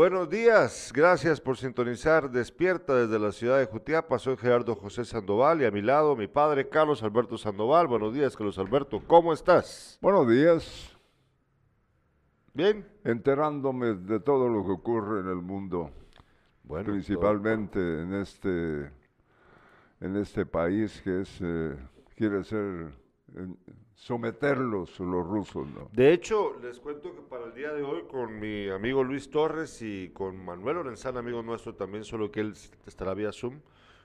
Buenos días, gracias por sintonizar Despierta desde la ciudad de Jutiapa. Soy Gerardo José Sandoval y a mi lado mi padre Carlos Alberto Sandoval. Buenos días, Carlos Alberto, ¿cómo estás? Buenos días. Bien. Enterándome de todo lo que ocurre en el mundo, Bueno, principalmente en este en este país que es eh, quiere ser someterlos los rusos, ¿no? De hecho, les cuento que para el día de hoy con mi amigo Luis Torres y con Manuel Lorenzana, amigo nuestro también, solo que él estará vía Zoom,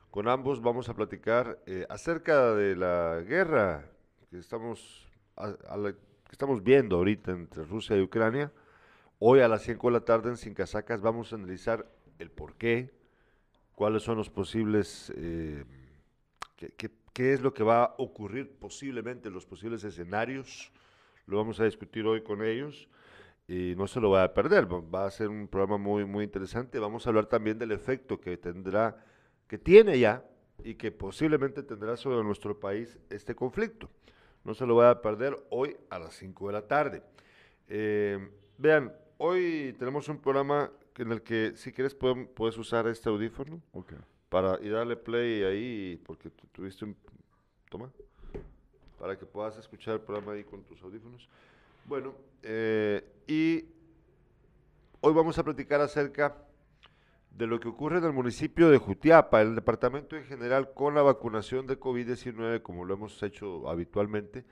con ambos vamos a platicar eh, acerca de la guerra que estamos, que estamos viendo ahorita entre Rusia y Ucrania. Hoy a las 5 de la tarde en Sin Casacas vamos a analizar el por qué, cuáles son los posibles, eh, qué es lo que va a ocurrir posiblemente, los posibles escenarios. Lo vamos a discutir hoy con ellos y no se lo va a perder. Va a ser un programa muy, muy interesante. Vamos a hablar también del efecto que tendrá, que tiene ya y que posiblemente tendrá sobre nuestro país este conflicto. No se lo va a perder hoy a las 5 de la tarde. Eh, vean, hoy tenemos un programa en el que si quieres puedes usar este audífono Ok. Para y darle play ahí porque tu- tuviste un toma para que puedas escuchar el programa ahí con tus audífonos. Bueno, eh, y hoy vamos a platicar acerca de lo que ocurre en el municipio de Jutiapa, el departamento en general con la vacunación de COVID-19, como lo hemos hecho habitualmente.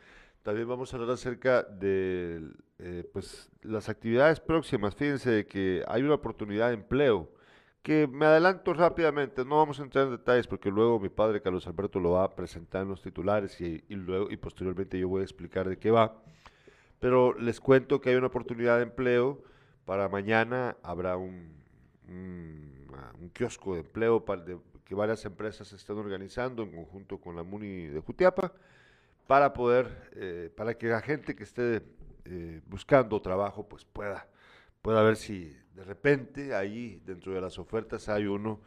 También vamos a hablar acerca de eh, pues, las actividades próximas. Fíjense que hay una oportunidad de empleo que me adelanto rápidamente, no vamos a entrar en detalles porque luego mi padre Carlos Alberto lo va a presentar en los titulares y, luego y posteriormente yo voy a explicar de qué va. Pero les cuento que hay una oportunidad de empleo para mañana habrá un, un, kiosco de empleo que varias empresas están organizando en conjunto con la MUNI de Jutiapa para poder, eh, para que la gente que esté eh, buscando trabajo pues pueda, pueda ver si de repente ahí dentro de las ofertas hay uno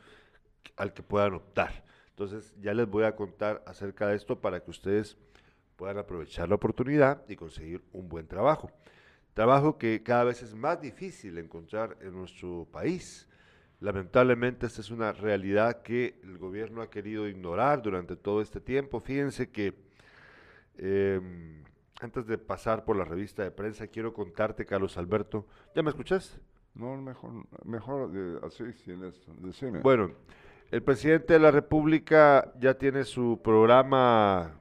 al que puedan optar. Entonces ya les voy a contar acerca de esto para que ustedes puedan aprovechar la oportunidad y conseguir un buen trabajo. Trabajo que cada vez es más difícil encontrar en nuestro país. Lamentablemente esta es una realidad que el gobierno ha querido ignorar durante todo este tiempo. Fíjense que eh, antes de pasar por la revista de prensa, quiero contarte, Carlos Alberto, ¿ya me escuchas? No, mejor mejor de, así sin esto, decime. Bueno, el presidente de la República ya tiene su programa,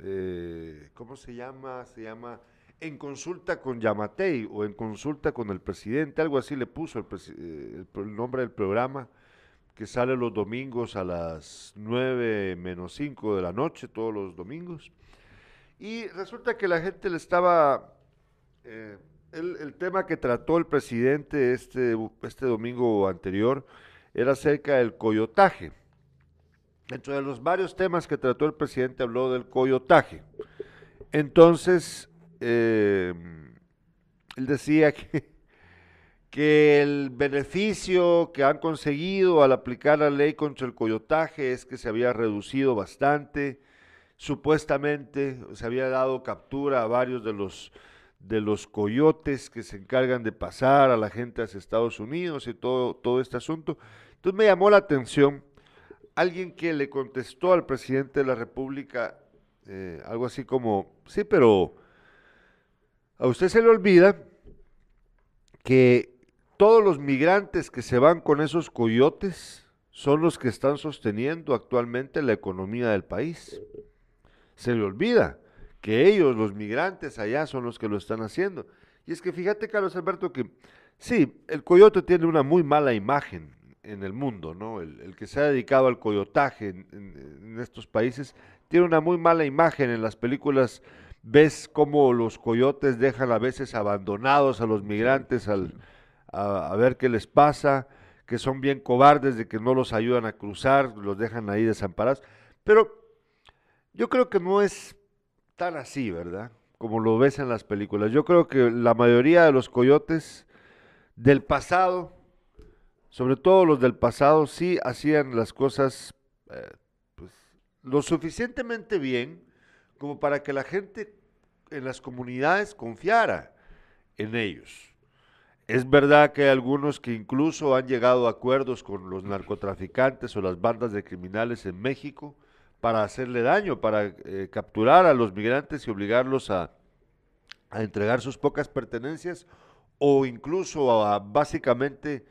eh, ¿cómo se llama? Se llama En consulta con Yamatei o En consulta con el presidente, algo así le puso el, eh, el nombre del programa, que sale los domingos a las 9 menos 5 de la noche, todos los domingos. Y resulta que la gente le estaba... eh, el, tema que trató el presidente este, este domingo anterior era acerca del coyotaje. Dentro de los varios temas que trató el presidente habló del coyotaje. Entonces, eh, él decía que, que el beneficio que han conseguido al aplicar la ley contra el coyotaje es que se había reducido bastante. Supuestamente se había dado captura a varios de los de los coyotes que se encargan de pasar a la gente hacia Estados Unidos y todo, todo este asunto. Entonces me llamó la atención alguien que le contestó al presidente de la República eh, algo así como, sí, pero a usted se le olvida que todos los migrantes que se van con esos coyotes son los que están sosteniendo actualmente la economía del país. Se le olvida que ellos, los migrantes allá, son los que lo están haciendo. Y es que fíjate, Carlos Alberto, que sí, el coyote tiene una muy mala imagen en el mundo, ¿no? El, el que se ha dedicado al coyotaje en, en- en estos países tiene una muy mala imagen en las películas. Ves cómo los coyotes dejan a veces abandonados a los migrantes al, a, a ver qué les pasa, que son bien cobardes de que no los ayudan a cruzar, los dejan ahí desamparados. Pero yo creo que no es tan así, ¿verdad? Como lo ves en las películas. Yo creo que la mayoría de los coyotes del pasado, sobre todo los del pasado, sí hacían las cosas eh, pues, lo suficientemente bien como para que la gente en las comunidades confiara en ellos. Es verdad que hay algunos que incluso han llegado a acuerdos con los narcotraficantes o las bandas de criminales en México para hacerle daño, para eh, capturar a los migrantes y obligarlos a, a entregar sus pocas pertenencias o incluso a básicamente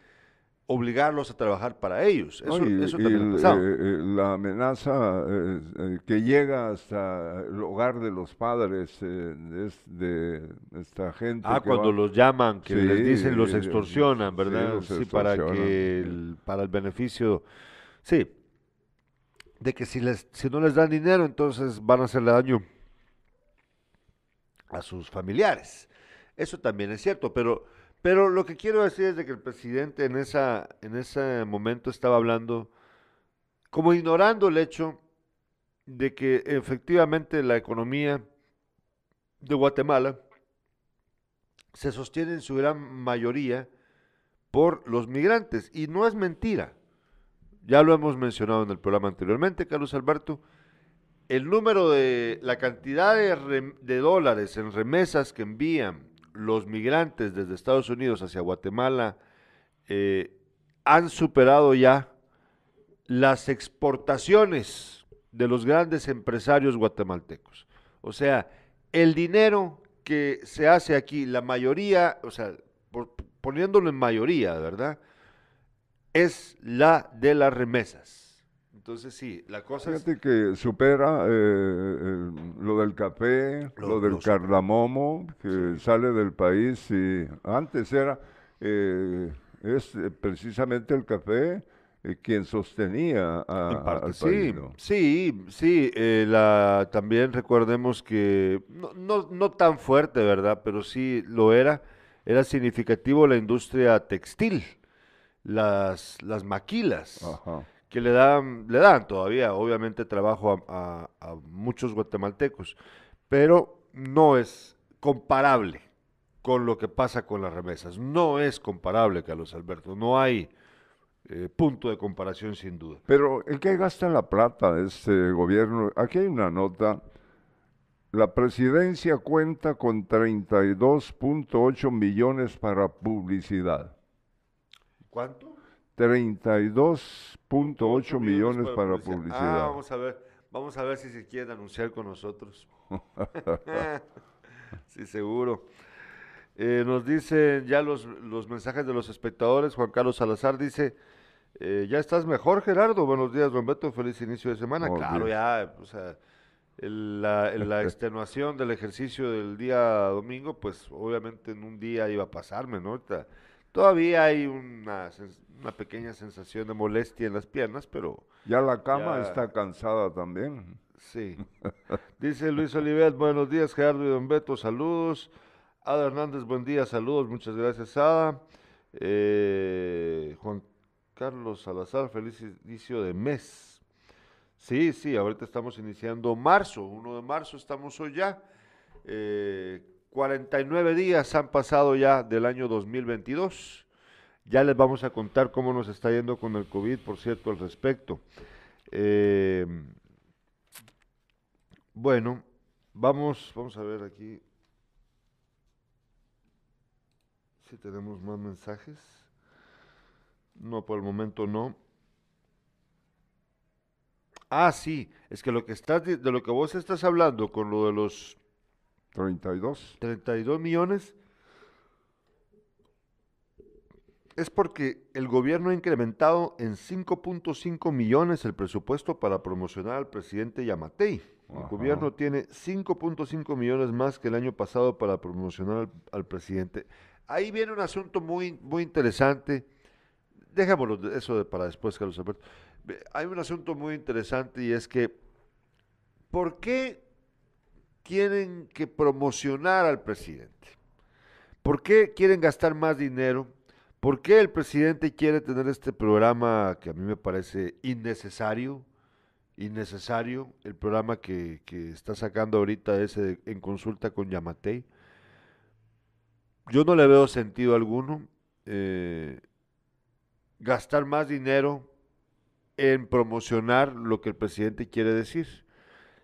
obligarlos a trabajar para ellos. Eso, No, y- eso y también ha el- pasado. eh, eh, la amenaza eh, que llega hasta el hogar de los padres eh, de, es- de esta gente. Ah, que cuando va- los llaman, que les dicen los extorsionan, sí, ¿verdad? Sí, para que el, para el beneficio, sí, de que si les si no les dan dinero, entonces van a hacerle daño a sus familiares. Eso también es cierto, pero pero lo que quiero decir es de que el presidente en esa en ese momento estaba hablando como ignorando el hecho de que efectivamente la economía de Guatemala se sostiene en su gran mayoría por los migrantes. Y no es mentira. Ya lo hemos mencionado en el programa anteriormente, Carlos Alberto. El número de la cantidad de, dólares en remesas que envían los migrantes desde Estados Unidos hacia Guatemala eh, han superado ya las exportaciones de los grandes empresarios guatemaltecos. O sea, el dinero que se hace aquí, la mayoría, o sea, poniéndolo en mayoría, ¿verdad? Es la de las remesas. Entonces sí, la cosa es... Fíjate que supera eh, el- lo del café, Lo- lo, del cardamomo, que sale del país y antes era, eh, es eh, precisamente el café eh, quien sostenía a- En parte, al sí, país. ¿no? sí, sí, eh, la, también recordemos que no, no, no tan fuerte, ¿verdad? Pero sí lo era, era significativo la industria textil, las, las maquilas, Ajá. que le dan, le dan todavía, obviamente, trabajo a, a- a muchos guatemaltecos, pero no es comparable con lo que pasa con las remesas. No es comparable, Carlos Alberto, no hay eh, punto de comparación sin duda. Pero ¿en qué gasta la plata este gobierno? Aquí hay una nota. La presidencia cuenta con 32.8 millones para publicidad. ¿Cuánto? 32.8 millones para Ah, publicidad. vamos a ver, vamos a ver si se quieren anunciar con nosotros. sí, seguro. Eh, nos dicen ya los, los mensajes de los espectadores. Juan Carlos Salazar dice, eh, ¿ya estás mejor, Gerardo? Buenos días, don Beto. Feliz inicio de semana. Oh, claro, ya, o sea, el- la, el- la extenuación del ejercicio del día domingo, pues obviamente en un día iba a pasarme, ¿no? Ahorita Todavía hay una, pequeña sensación de molestia en las piernas, pero Ya la cama Ya. está cansada también. Sí. Dice Luis Olivet, buenos días, Gerardo y Don Beto, saludos. Ada Hernández, buen día, saludos, muchas gracias, Ada. Eh, Juan Carlos Salazar, feliz inicio de mes. Sí, sí, ahorita estamos iniciando marzo, 1 de marzo estamos hoy ya. Eh, 49 días han pasado ya del año 2022. Ya les vamos a contar cómo nos está yendo con el COVID, por cierto, al respecto. Eh, bueno, vamos, vamos a ver aquí si tenemos más mensajes. No, por el momento no. Ah, sí, es que lo que estás de lo que vos estás hablando con lo de los 32. 32 millones es porque el gobierno ha incrementado en 5.5 millones el presupuesto para promocionar al presidente Yamatei. El Ajá. gobierno tiene 5.5 millones más que el año pasado para promocionar al, al presidente. Ahí viene un asunto muy, muy interesante. Dejémoslo de- eso de para después, Carlos Alberto. Hay un asunto muy interesante y es que, ¿por qué tienen que promocionar al presidente? ¿Por qué quieren gastar más dinero? ¿Por qué el presidente quiere tener este programa que a mí me parece innecesario? Innecesario, el programa que, que está sacando ahorita ese de- en consulta con Yamatei. Yo no le veo sentido alguno eh, gastar más dinero en promocionar lo que el presidente quiere decir.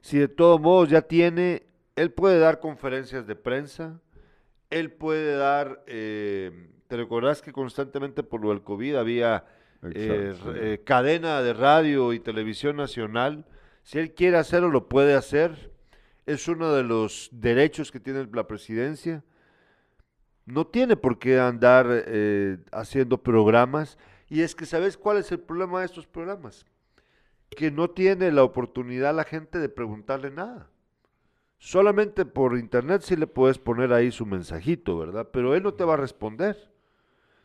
Si de todos modos ya tiene, él puede dar conferencias de prensa, él puede dar eh, te recordás que constantemente por lo del COVID había eh, eh, cadena de radio y televisión nacional. Si él quiere hacerlo, lo puede hacer. Es uno de los derechos que tiene la presidencia. No tiene por qué andar eh, haciendo programas. Y es que, ¿sabes cuál es el problema de estos programas? Que no tiene la oportunidad la gente de preguntarle nada. Solamente por internet sí le puedes poner ahí su mensajito, ¿verdad? Pero él no te va a responder.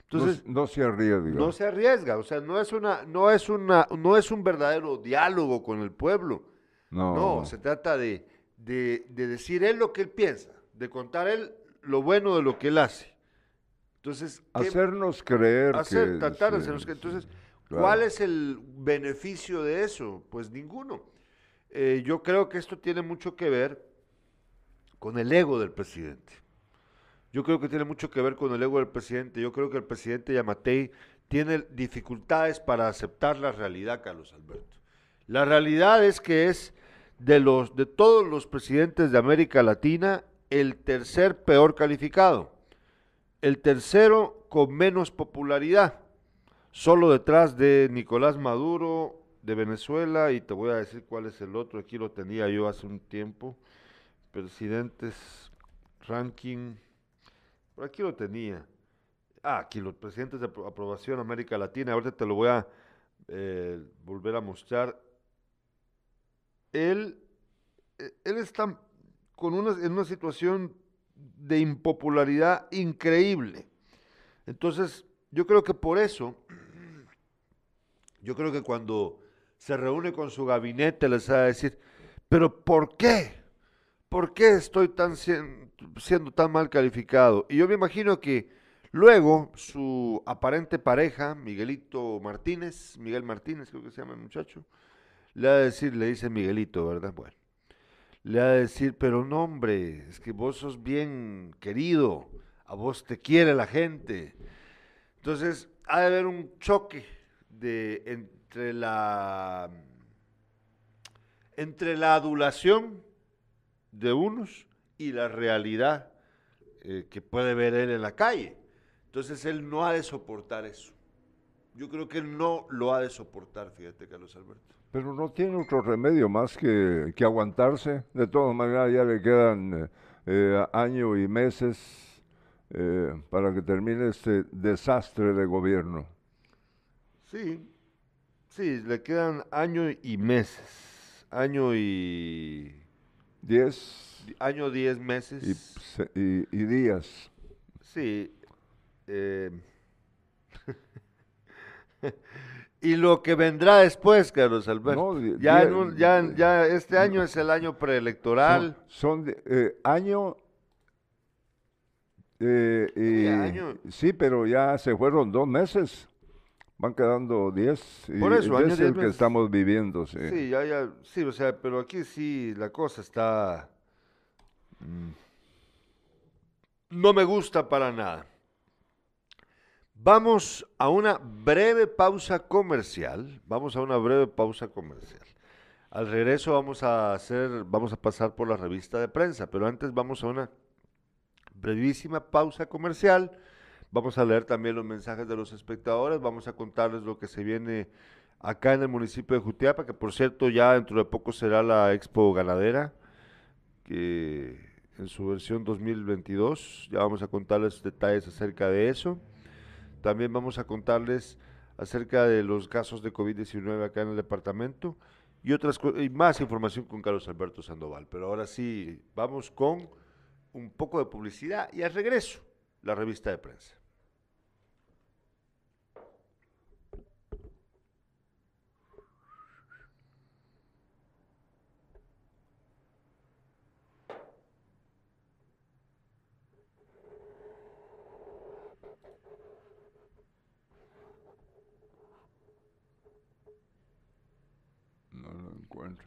Entonces, no, no se arriesga. no se arriesga, o sea, no es una, no es una, no es un verdadero diálogo con el pueblo. No, No, se trata de, de, de decir él lo que él piensa, de contar él lo bueno de lo que él hace. Entonces, ¿qué- hacernos creer hacer, que... tratar de hacernos sí, Entonces, claro. ¿cuál es el beneficio de eso? Pues ninguno. Eh, yo creo que esto tiene mucho que ver con el ego del presidente. Yo creo que tiene mucho que ver con el ego del presidente. Yo creo que el presidente Yamatei tiene dificultades para aceptar la realidad, Carlos Alberto. La realidad es que es de los de todos los presidentes de América Latina el tercer peor calificado, el tercero con menos popularidad, solo detrás de Nicolás Maduro de Venezuela y te voy a decir cuál es el otro, aquí lo tenía yo hace un tiempo, presidentes ranking, por aquí lo tenía. Ah, aquí los presidentes de apro- aprobación América Latina, ahorita te lo voy a eh, volver a mostrar. Él, eh, él está con una, en una situación de impopularidad increíble. Entonces, yo creo que por eso, yo creo que cuando se reúne con su gabinete les va a decir, pero ¿por qué? ¿Por qué estoy tan sien- siendo tan mal calificado? Y yo me imagino que luego su aparente pareja, Miguelito Martínez, Miguel Martínez creo que se llama el muchacho, le va a decir, le dice Miguelito, ¿verdad? Bueno, le va a decir, pero no hombre, es que vos sos bien querido, a vos te quiere la gente. Entonces, ha de haber un choque de, entre la entre la adulación de unos y la realidad eh, que puede ver él en la calle. Entonces él no ha de soportar eso. Yo creo que él no lo ha de soportar, fíjate, Carlos Alberto. Pero no tiene otro remedio más que, que aguantarse. De todas maneras, ya le quedan eh, eh, año y meses eh, para que termine este desastre de gobierno. Sí, sí, le quedan año y meses. Año y. Diez Año diez y, meses. se- y- y días. Sí. eh, y lo que vendrá después, Carlos Alberto. No, ya, en un- ya, ya este año es el año preelectoral. Son, eh, año... eh, y- Sí, año. sí, pero ya se fueron dos meses. Van quedando diez. Y Por eso, es el que estamos viviendo. Sí. Sí, ya, ya, sí, o sea, pero aquí sí la cosa está. mm, No me gusta para nada. Vamos a una breve pausa comercial. Vamos a una breve pausa comercial. Al regreso vamos a hacer, vamos a pasar por la revista de prensa, pero antes vamos a una brevísima pausa comercial. Vamos a leer también los mensajes de los espectadores, vamos a contarles lo que se viene acá en el municipio de Jutiapa, que por cierto ya dentro de poco será la Expo Ganadera, que en su versión 2022, ya vamos a contarles detalles acerca de eso. También vamos a contarles acerca de los casos de COVID-19 acá en el departamento y otras y más información con Carlos Alberto Sandoval. Pero ahora sí, vamos con un poco de publicidad y al regreso, la revista de prensa. No lo encuentro.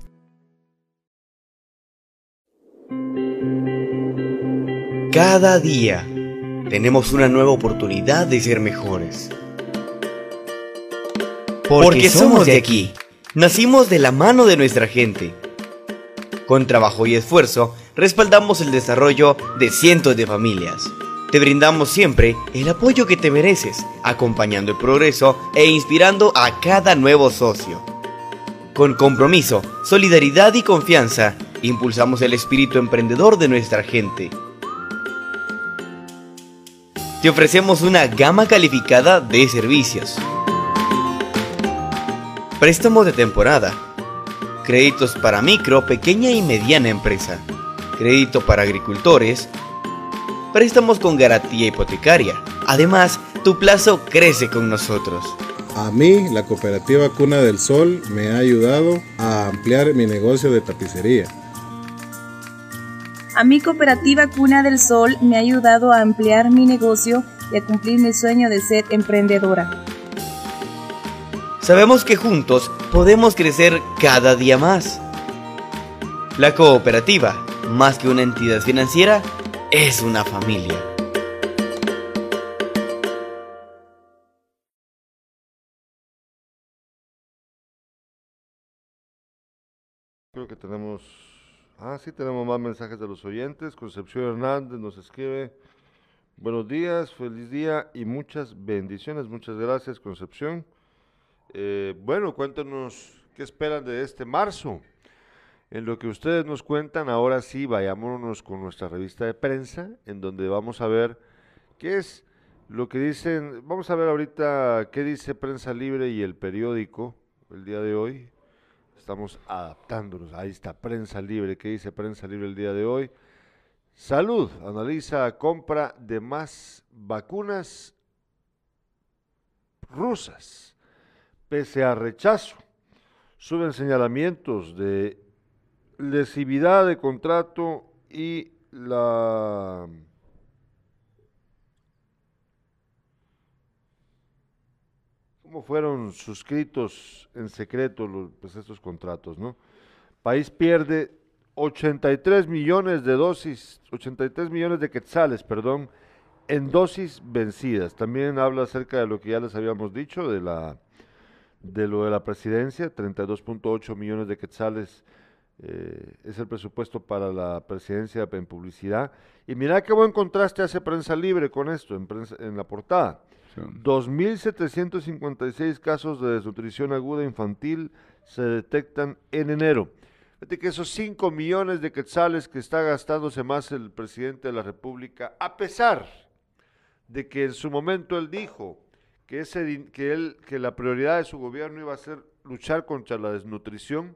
Cada día tenemos una nueva oportunidad de ser mejores. Porque, somos de aquí. Nacimos de la mano de nuestra gente. Con trabajo y esfuerzo, respaldamos el desarrollo de cientos de familias. Te brindamos siempre el apoyo que te mereces, acompañando el progreso e inspirando a cada nuevo socio. Con compromiso, solidaridad y confianza, impulsamos el espíritu emprendedor de nuestra gente te ofrecemos una gama calificada de servicios. Préstamos de temporada. Créditos para micro, pequeña y mediana empresa. Crédito para agricultores. Préstamos con garantía hipotecaria. Además, tu plazo crece con nosotros. A mí, la cooperativa Cuna del Sol me ha ayudado a ampliar mi negocio de tapicería a mi cooperativa Cuna del Sol me ha ayudado a ampliar mi negocio y a cumplir mi sueño de ser emprendedora. Sabemos que juntos podemos crecer cada día más. La cooperativa, más que una entidad financiera, es una familia. Creo que tenemos Ah, sí, tenemos más mensajes de los oyentes. Concepción Hernández nos escribe, buenos días, feliz día y muchas bendiciones. Muchas gracias, Concepción. Eh, bueno, cuéntanos qué esperan de este marzo. En lo que ustedes nos cuentan, ahora sí, vayámonos con nuestra revista de prensa, en donde vamos a ver qué es lo que dicen, vamos a ver ahorita qué dice Prensa Libre y el periódico el día de hoy, Estamos adaptándonos. Ahí está Prensa Libre. ¿Qué dice Prensa Libre el día de hoy? Salud. Analiza compra de más vacunas rusas. Pese a rechazo, suben señalamientos de lesividad de contrato y la cómo fueron suscritos en secreto los, pues estos contratos, ¿no? País pierde 83 millones de dosis, 83 millones de quetzales, perdón, en dosis vencidas. También habla acerca de lo que ya les habíamos dicho, de la de lo de la presidencia, 32.8 millones de quetzales eh, es el presupuesto para la presidencia en publicidad. Y mira qué buen contraste hace Prensa Libre con esto en, en la portada. 2.756 casos de desnutrición aguda infantil se detectan en enero. Fíjate que esos 5 millones de quetzales que está gastándose más el presidente de la República, a pesar de que en su momento él dijo que, ese, que, que la prioridad de su gobierno iba a ser luchar contra la desnutrición,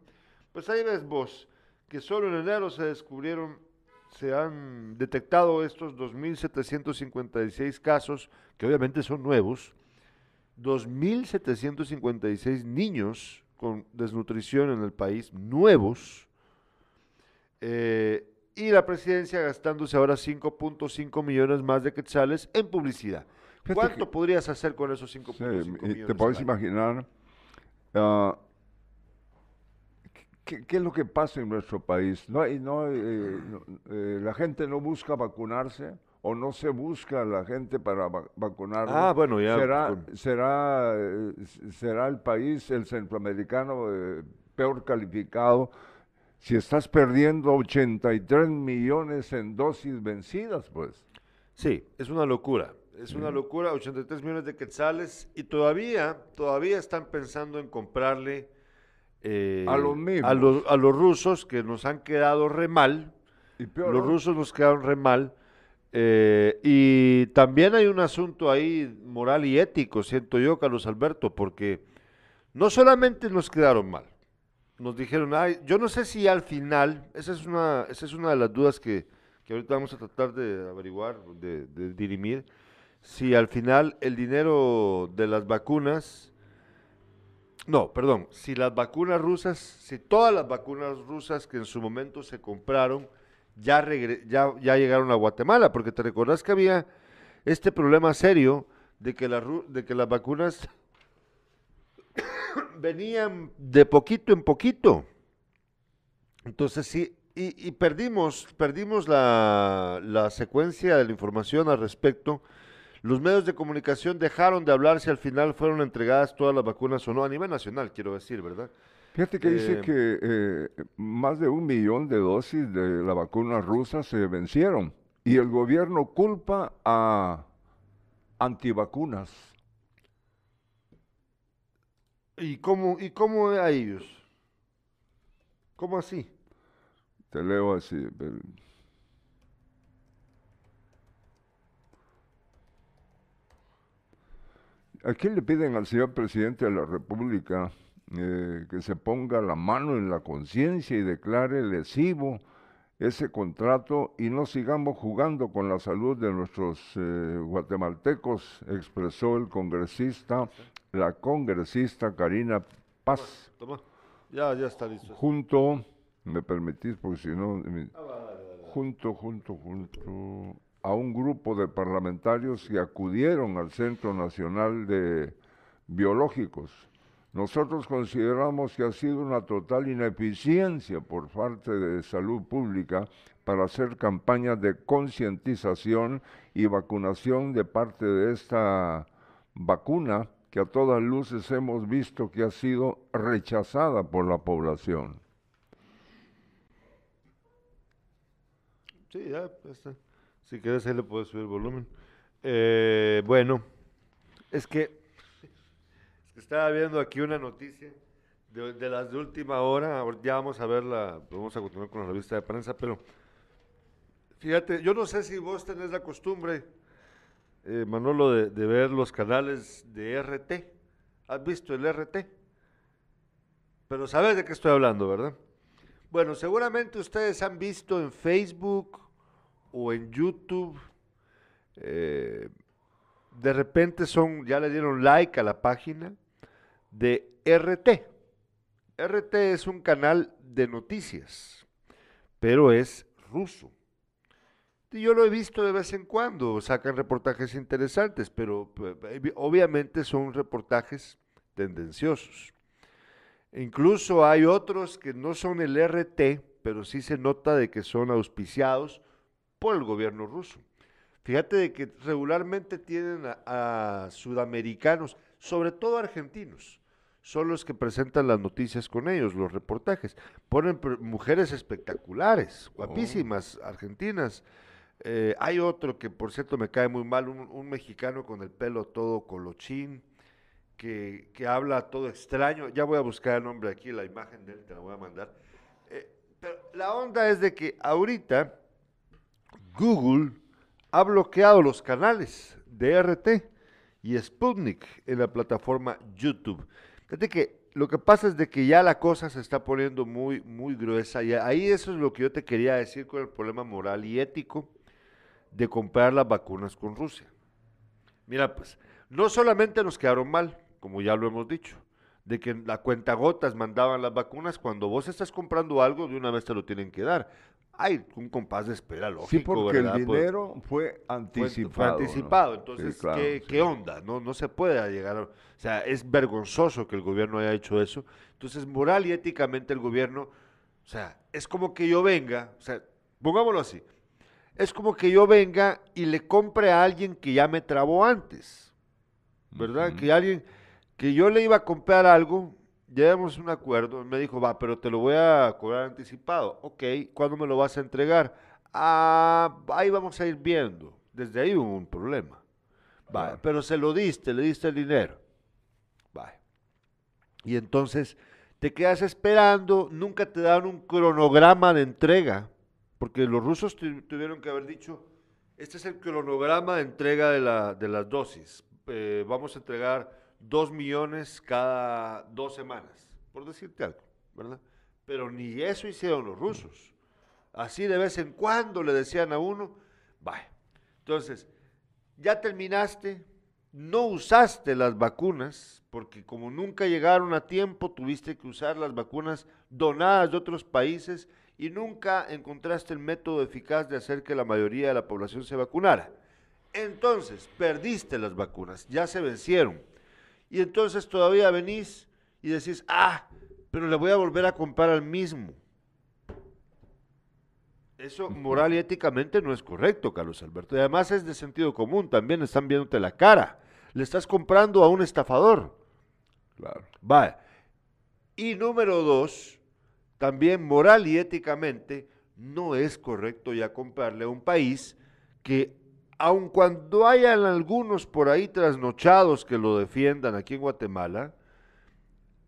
pues ahí ves vos que solo en enero se descubrieron se han detectado estos 2.756 casos, que obviamente son nuevos, 2.756 niños con desnutrición en el país, nuevos, eh, y la presidencia gastándose ahora 5.5 millones más de quetzales en publicidad. ¿Cuánto podrías hacer con esos 5.5 millones? Te puedes imaginar ah, ¿Qué, es lo que pasa en nuestro país? No, no, eh, eh, la gente no busca vacunarse o no se busca a la gente para va- vacunar. Ah, bueno, ya, ¿Será, con- será, eh, será el país, el centroamericano, peor calificado si estás perdiendo 83 millones en dosis vencidas, pues? Sí, es una locura. Es una locura, 83 millones de quetzales y todavía, todavía están pensando en comprarle eh, A los mismos. a los, a los rusos que nos han quedado re mal. Y peor, Los ¿no? rusos nos quedaron re mal. eh, y también hay un asunto ahí moral y ético, siento yo, Carlos Alberto, porque no solamente nos quedaron mal, nos dijeron, ay, yo no sé si al final, esa es una, esa es una de las dudas que, que ahorita vamos a tratar de averiguar, de, de dirimir, si al final el dinero de las vacunas, no, perdón, si las vacunas rusas, si todas las vacunas rusas que en su momento se compraron, ya, llegaron a Guatemala, porque te recordás que había este problema serio de que, la de que las vacunas venían de poquito en poquito. Entonces sí, y, y perdimos, perdimos la, la secuencia de la información al respecto. Los medios de comunicación dejaron de hablar si al final fueron entregadas todas las vacunas o no, a nivel nacional, quiero decir, ¿verdad? Fíjate que dice Eh, que eh, más de un millón de dosis de la vacuna rusa se vencieron y el gobierno culpa a antivacunas. ¿Y cómo, y cómo a ellos? ¿Cómo así? Te leo así. pero- Aquí le piden al señor presidente de la República eh, que se ponga la mano en la conciencia y declare lesivo ese contrato y no sigamos jugando con la salud de nuestros eh, guatemaltecos, expresó el congresista, la congresista Karina Paz Toma. Ya, ya está listo. junto, me permitís porque si no, mi- junto, junto, junto a un grupo de parlamentarios que acudieron al Centro Nacional de Biológicos. Nosotros consideramos que ha sido una total ineficiencia por parte de salud pública para hacer campañas de concientización y vacunación de parte de esta vacuna que a todas luces hemos visto que ha sido rechazada por la población. Sí, ya, está. Si quieres, ahí le puedes subir el volumen. Eh, bueno, es que, es que estaba viendo aquí una noticia de, las de última hora. Ya vamos a verla, vamos a continuar con la revista de prensa, pero fíjate, yo no sé si vos tenés la costumbre, eh, Manolo, de, de ver los canales de RT. ¿Has visto el RT? Pero sabes de qué estoy hablando, ¿verdad? Bueno, seguramente ustedes han visto en Facebook o en YouTube, eh, de repente son, ya le dieron like a la página de RT. RT es un canal de noticias, pero es ruso. Y yo lo he visto de vez en cuando, sacan reportajes interesantes, pero pues, obviamente son reportajes tendenciosos. Incluso hay otros que no son el RT, pero sí se nota de que son auspiciados por el gobierno ruso. Fíjate de que regularmente tienen a, a sudamericanos, sobre todo argentinos, son los que presentan las noticias con ellos, los reportajes. Ponen mujeres espectaculares, guapísimas, argentinas. Eh, hay otro que, por cierto, me cae muy mal, un, un mexicano con el pelo todo colochín, que, que habla todo extraño. Ya voy a buscar el nombre aquí, la imagen de él, te la voy a mandar. Eh, pero la onda es de que ahorita Google ha bloqueado los canales de RT y Sputnik en la plataforma YouTube. Fíjate que lo que pasa es de que ya la cosa se está poniendo muy, muy gruesa y ahí eso es lo que yo te quería decir con el problema moral y ético de comprar las vacunas con Rusia. Mira, pues, no solamente nos quedaron mal, como ya lo hemos dicho, de que la cuenta gotas mandaban las vacunas, cuando vos estás comprando algo, de una vez te lo tienen que dar. Hay un compás de espera lógico, Sí, porque ¿verdad? el Pues, dinero fue fue- anticipado. Fue, ¿no? anticipado, Sí, entonces, claro, ¿qué, sí. qué onda? No, no se puede llegar a... O sea, es vergonzoso que el gobierno haya hecho eso. Entonces, moral y éticamente el gobierno, o sea, es como que yo venga, o sea, pongámoslo así, es como que yo venga y le compre a alguien que ya me trabó antes, ¿verdad? Que alguien, que yo le iba a comprar algo, llevamos un acuerdo, me dijo, va, pero te lo voy a cobrar anticipado. Ok, ¿cuándo me lo vas a entregar? Ah, ahí vamos a ir viendo. Desde ahí hubo un problema. Va, Claro. pero se lo diste, le diste el dinero. Va. Y entonces te quedas esperando, nunca te dan un cronograma de entrega, porque los rusos tu- tuvieron que haber dicho, este es el cronograma de entrega de, la- de las dosis. Eh, vamos a entregar dos millones cada dos semanas, por decirte algo, ¿verdad? Pero ni eso hicieron los rusos. Así de vez en cuando le decían a uno, vaya. Entonces, ya terminaste, no usaste las vacunas, porque como nunca llegaron a tiempo, tuviste que usar las vacunas donadas de otros países y nunca encontraste el método eficaz de hacer que la mayoría de la población se vacunara. Entonces, perdiste las vacunas, ya se vencieron. Y entonces todavía venís y decís, ah, pero le voy a volver a comprar al mismo. Eso moral y éticamente no es correcto, Carlos Alberto. Y además es de sentido común, también están viéndote la cara. Le estás comprando a un estafador. Claro. Vaya. Y número dos, también moral y éticamente no es correcto ya comprarle a un país que, aun cuando hayan algunos por ahí trasnochados que lo defiendan aquí en Guatemala,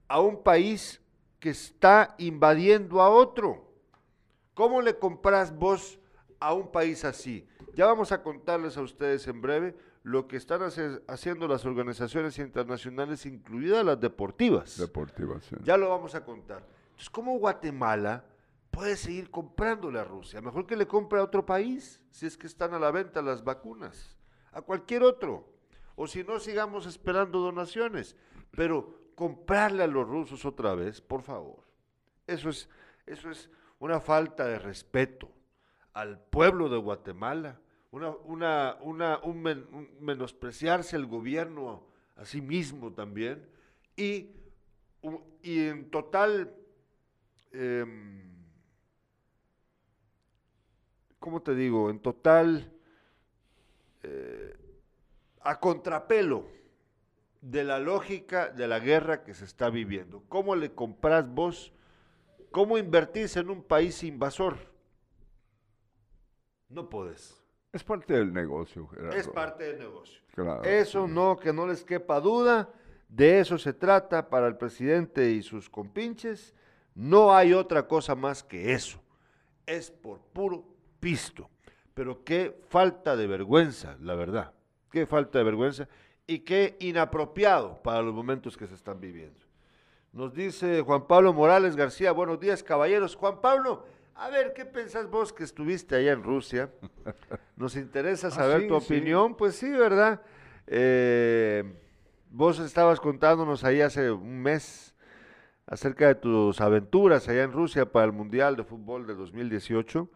a un país que está invadiendo a otro. ¿Cómo le compras vos a un país así? Ya vamos a contarles a ustedes en breve lo que están hace- haciendo las organizaciones internacionales, incluidas las deportivas. Deportiva, sí. Ya lo vamos a contar. Entonces, ¿cómo Guatemala puede seguir comprándole a Rusia? Mejor que le compre a otro país, si es que están a la venta las vacunas, a cualquier otro. O si no, sigamos esperando donaciones. Pero comprarle a los rusos otra vez, por favor. Eso es, eso es una falta de respeto al pueblo de Guatemala, una, una, una, un, men- un menospreciarse el gobierno a sí mismo también, y, y en total, em, ¿cómo te digo? En total, eh, a contrapelo de la lógica de la guerra que se está viviendo. ¿Cómo le compras vos? ¿Cómo invertís en un país invasor? No podés. Es parte del negocio, Gerardo. Es parte del negocio. Claro. Eso no, que no les quepa duda, de eso se trata para el presidente y sus compinches. No hay otra cosa más que eso. Es por puro pisto. Pero qué falta de vergüenza, la verdad. Qué falta de vergüenza y qué inapropiado para los momentos que se están viviendo. Nos dice Juan Pablo Morales García, buenos días caballeros. Juan Pablo, a ver, ¿qué pensás vos que estuviste allá en Rusia? Nos interesa Ah, saber sí, tu sí. opinión. Pues sí, ¿verdad? Eh, vos estabas contándonos ahí hace un mes acerca de tus aventuras allá en Rusia para el Mundial de Fútbol de 2018.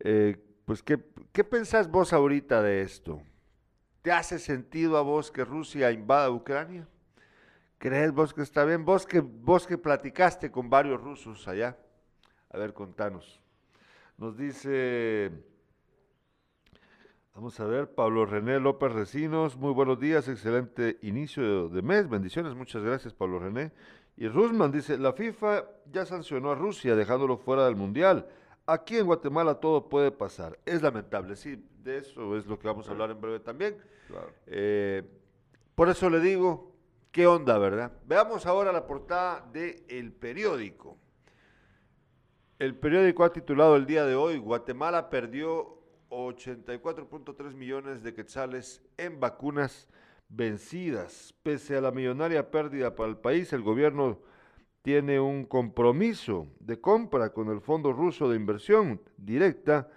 Eh, pues, ¿qué, ¿qué pensás vos ahorita de esto? ¿Te hace sentido a vos que Rusia invada Ucrania? ¿Crees vos que está bien? Vos que, vos que platicaste con varios rusos allá. A ver, contanos. Nos dice, vamos a ver, Pablo René López Recinos, muy buenos días, excelente inicio de mes, bendiciones, muchas gracias Pablo René. Y Rusman dice, la FIFA ya sancionó a Rusia dejándolo fuera del Mundial. Aquí en Guatemala todo puede pasar. Es lamentable, sí, de eso es lo que vamos a hablar en breve también. Claro. Eh, por eso le digo, ¿qué onda, verdad? Veamos ahora la portada de El Periódico. El periódico ha titulado el día de hoy, Guatemala perdió 84.3 millones de quetzales en vacunas vencidas. Pese a la millonaria pérdida para el país, el gobierno tiene un compromiso de compra con el Fondo Ruso de Inversión Directa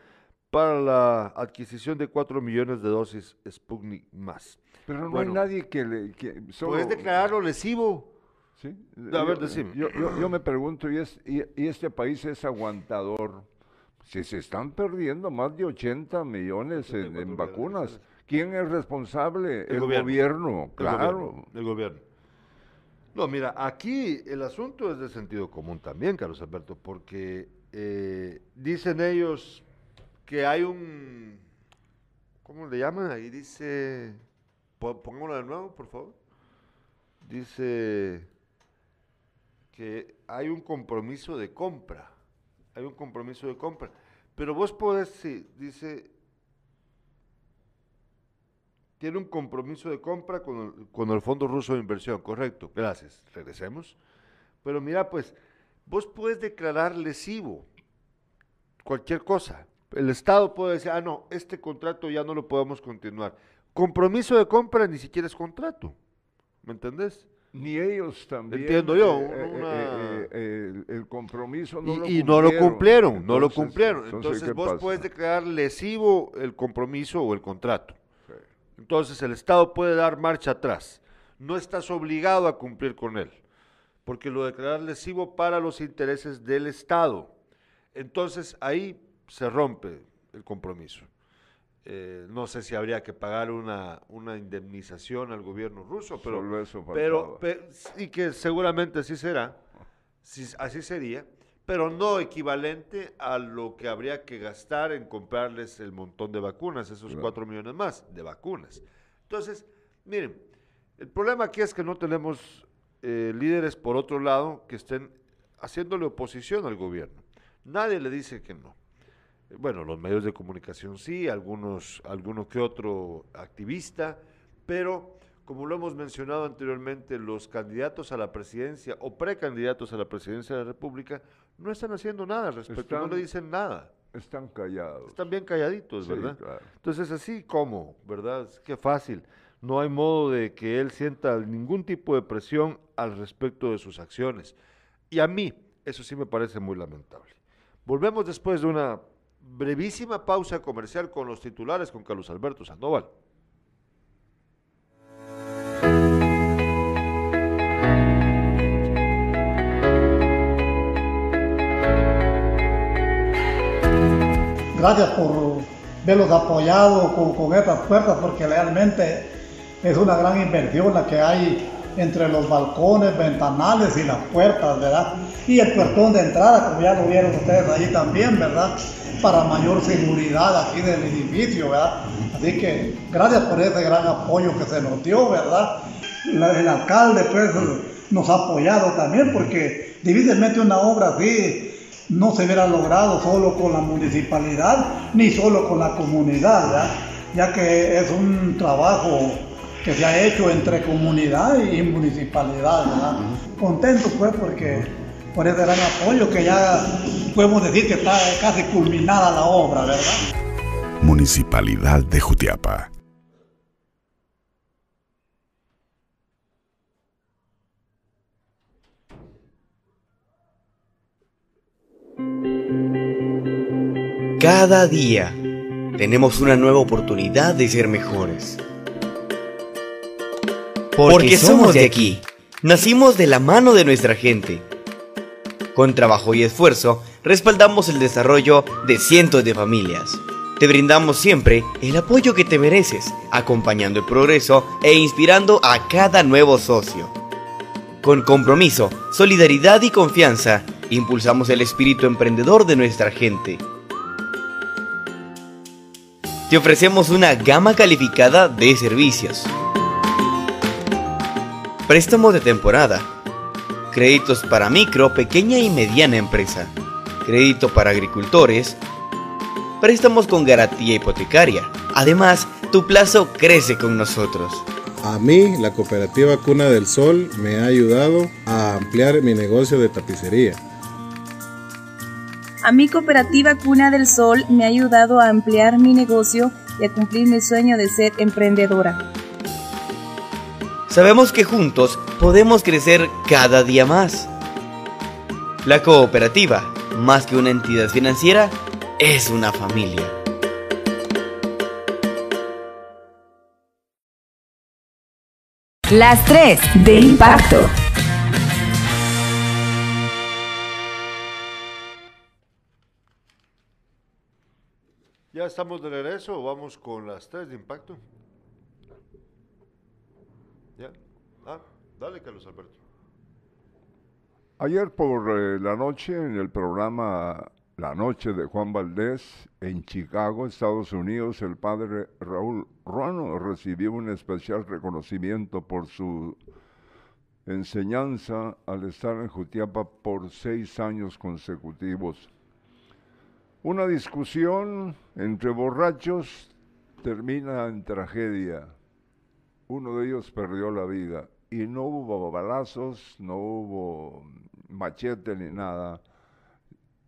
para la adquisición de 4 millones de dosis Sputnik más. Pero no Bueno. hay nadie que le... Que solo- Puedes declararlo lesivo. ¿Sí? A ver, Yo- decime. Yo, yo- yo me pregunto, ¿y, es- y- y este país es aguantador? Si se están perdiendo más de 80 millones en, 84 en millones, vacunas. ¿quién es responsable? El El, gobierno. gobierno. El claro. gobierno, el gobierno. No, mira, aquí el asunto es de sentido común también, Carlos Alberto, porque eh, dicen ellos, que hay un, ¿cómo le llaman? Ahí dice, pónganlo de nuevo, por favor. Dice que hay un compromiso de compra, hay un compromiso de compra. Pero vos podés, sí, dice, tiene un compromiso de compra con el, con el Fondo Ruso de Inversión, correcto, gracias, regresemos. Pero mira, pues, vos puedes declarar lesivo cualquier cosa. El Estado puede decir, ah, no, este contrato ya no lo podemos continuar. Compromiso de compra ni siquiera es contrato, ¿me entendés? Ni ellos también. Entiendo yo. eh, eh, eh, el, compromiso no y, lo y no lo cumplieron, Entonces, no lo cumplieron. entonces, Entonces, ¿qué vos pasa? puedes declarar lesivo el compromiso o el contrato. Entonces el Estado puede dar marcha atrás. No estás obligado a cumplir con él, porque lo declaras lesivo para los intereses del Estado. Entonces ahí se rompe el compromiso. Eh, no sé si habría que pagar una, una indemnización al gobierno ruso, pero, Solo eso pero, faltaba. pe- y que seguramente así será, sí, así sería, pero no equivalente a lo que habría que gastar en comprarles el montón de vacunas, esos Claro. cuatro millones más de vacunas. Entonces, miren, el problema aquí es que no tenemos eh, líderes, por otro lado, que estén haciéndole oposición al gobierno. Nadie le dice que no. Bueno, los medios de comunicación sí, algunos, alguno que otro activista, pero como lo hemos mencionado anteriormente, los candidatos a la presidencia o precandidatos a la presidencia de la República no están haciendo nada al respecto, no Están- le dicen nada, Están callados. están bien calladitos, Sí, ¿verdad? claro. Entonces, así como, ¿verdad? Es que fácil. No hay modo de que él sienta ningún tipo de presión al respecto de sus acciones. Y a mí, eso sí me parece muy lamentable. Volvemos después de una brevísima pausa comercial con los titulares con Carlos Alberto Sandoval. Gracias por verlos apoyados con, con estas puertas porque realmente es una gran inversión la que hay entre los balcones, ventanales y las puertas, ¿verdad? Y el puertón de entrada, como ya lo vieron ustedes allí también, ¿verdad? Para mayor seguridad aquí del edificio, ¿verdad? Así que gracias por ese gran apoyo que se nos dio, ¿verdad? El alcalde pues nos ha apoyado también porque difícilmente una obra así no se hubiera logrado solo con la municipalidad ni solo con la comunidad, ¿verdad? ya que es un trabajo que se ha hecho entre comunidad y municipalidad. ¿verdad? Contento pues porque por ese gran apoyo que ya podemos decir que está casi culminada la obra, ¿verdad? Municipalidad de Jutiapa. Cada día tenemos una nueva oportunidad de ser mejores. Porque somos de aquí. Nacimos de la mano de nuestra gente. Con trabajo y esfuerzo, respaldamos el desarrollo de cientos de familias. Te brindamos siempre el apoyo que te mereces, acompañando el progreso e inspirando a cada nuevo socio. Con compromiso, solidaridad y confianza, impulsamos el espíritu emprendedor de nuestra gente. Te ofrecemos una gama calificada de servicios. Préstamos de temporada. Créditos para micro, pequeña y mediana empresa. Crédito para agricultores. Préstamos con garantía hipotecaria. Además, tu plazo crece con nosotros. A mí, la cooperativa Cuna del Sol me ha ayudado a ampliar mi negocio de tapicería. A mi cooperativa Cuna del Sol me ha ayudado a ampliar mi negocio y a cumplir mi sueño de ser emprendedora. Sabemos que juntos podemos crecer cada día más. La cooperativa, más que una entidad financiera, es una familia. Las 3 de impacto. ¿Ya estamos de regreso vamos con las tres de impacto? ¿Ya? Ah, dale, Carlos Alberto. Ayer por eh, la noche en el programa la noche de Juan Valdés en Chicago, Estados Unidos, el padre Raúl Ruano recibió un especial reconocimiento por su enseñanza al estar en Jutiapa por seis años consecutivos. Una discusión entre borrachos termina en tragedia. Uno de ellos perdió la vida y no hubo balazos, no hubo machete ni nada.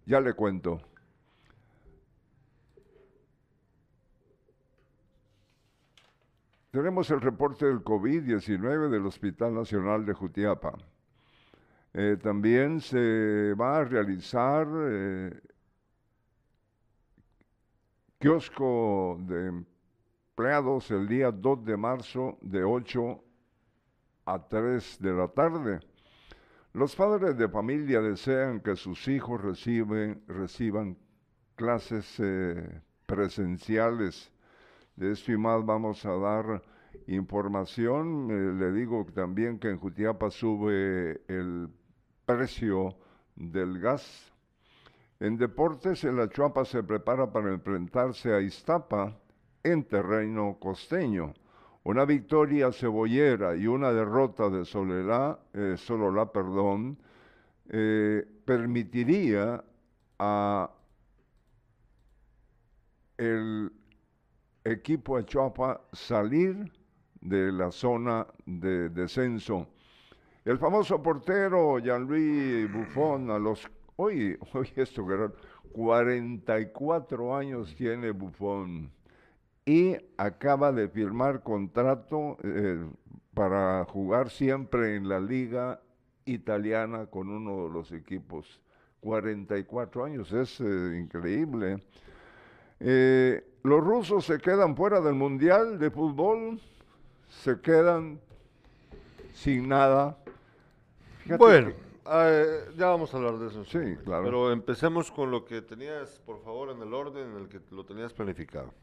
Ya le cuento. Tenemos el reporte del COVID-19 del Hospital Nacional de Jutiapa. Eh, también se va a realizar eh, kiosco de empleados el día 2 de marzo de 8 a 3 de la tarde. Los padres de familia desean que sus hijos reciban clases eh, presenciales. De esto y más vamos a dar información. Eh, le digo también que en Jutiapa sube el precio del gas. En deportes, el Achuapa se prepara para enfrentarse a Iztapa en terreno costeño. Una victoria cebollera y una derrota de Sololá, eh, Sololá perdón, eh, permitiría a el equipo Achuapa salir de la zona de descenso. El famoso portero Jean-Louis Buffon a los hoy, hoy esto que 44 años tiene Buffon y acaba de firmar contrato eh, para jugar siempre en la liga italiana con uno de los equipos. 44 años, es eh, increíble. Eh, los rusos se quedan fuera del Mundial de Fútbol, se quedan sin nada. bueno, ya vamos a hablar de eso. Sí, claro. Pero empecemos con lo que tenías, por favor, en el orden en el que lo tenías planificado.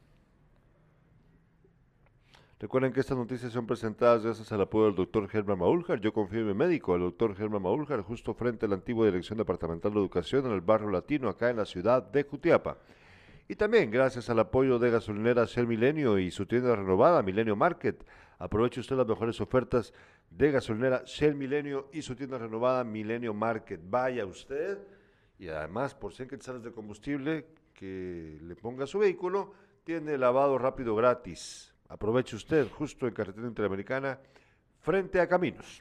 Recuerden que estas noticias son presentadas gracias al apoyo del doctor Germán Maúljar. Yo confío en mi médico, el doctor Germán Maúljar, justo frente a la antigua Dirección Departamental de Educación en el barrio latino, acá en la ciudad de Jutiapa. Y también gracias al apoyo de gasolinera Shell Milenio y su tienda renovada, Milenio Market. Aproveche usted las mejores ofertas de gasolinera Shell Milenio y su tienda renovada, Milenio Market. Vaya usted y además por 100 quetzales de combustible que le ponga su vehículo, tiene lavado rápido gratis Aproveche usted justo en carretera interamericana frente a Caminos.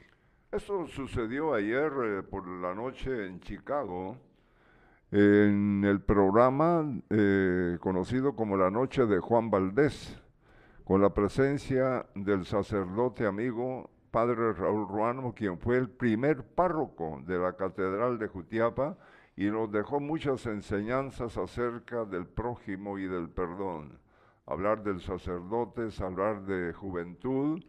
Esto sucedió ayer eh, por la noche en Chicago, en el programa eh, conocido como La Noche de Juan Valdés, con la presencia del sacerdote amigo Padre Raúl Ruano, quien fue el primer párroco de la Catedral de Jutiapa y nos dejó muchas enseñanzas acerca del prójimo y del perdón hablar del sacerdote es hablar de juventud,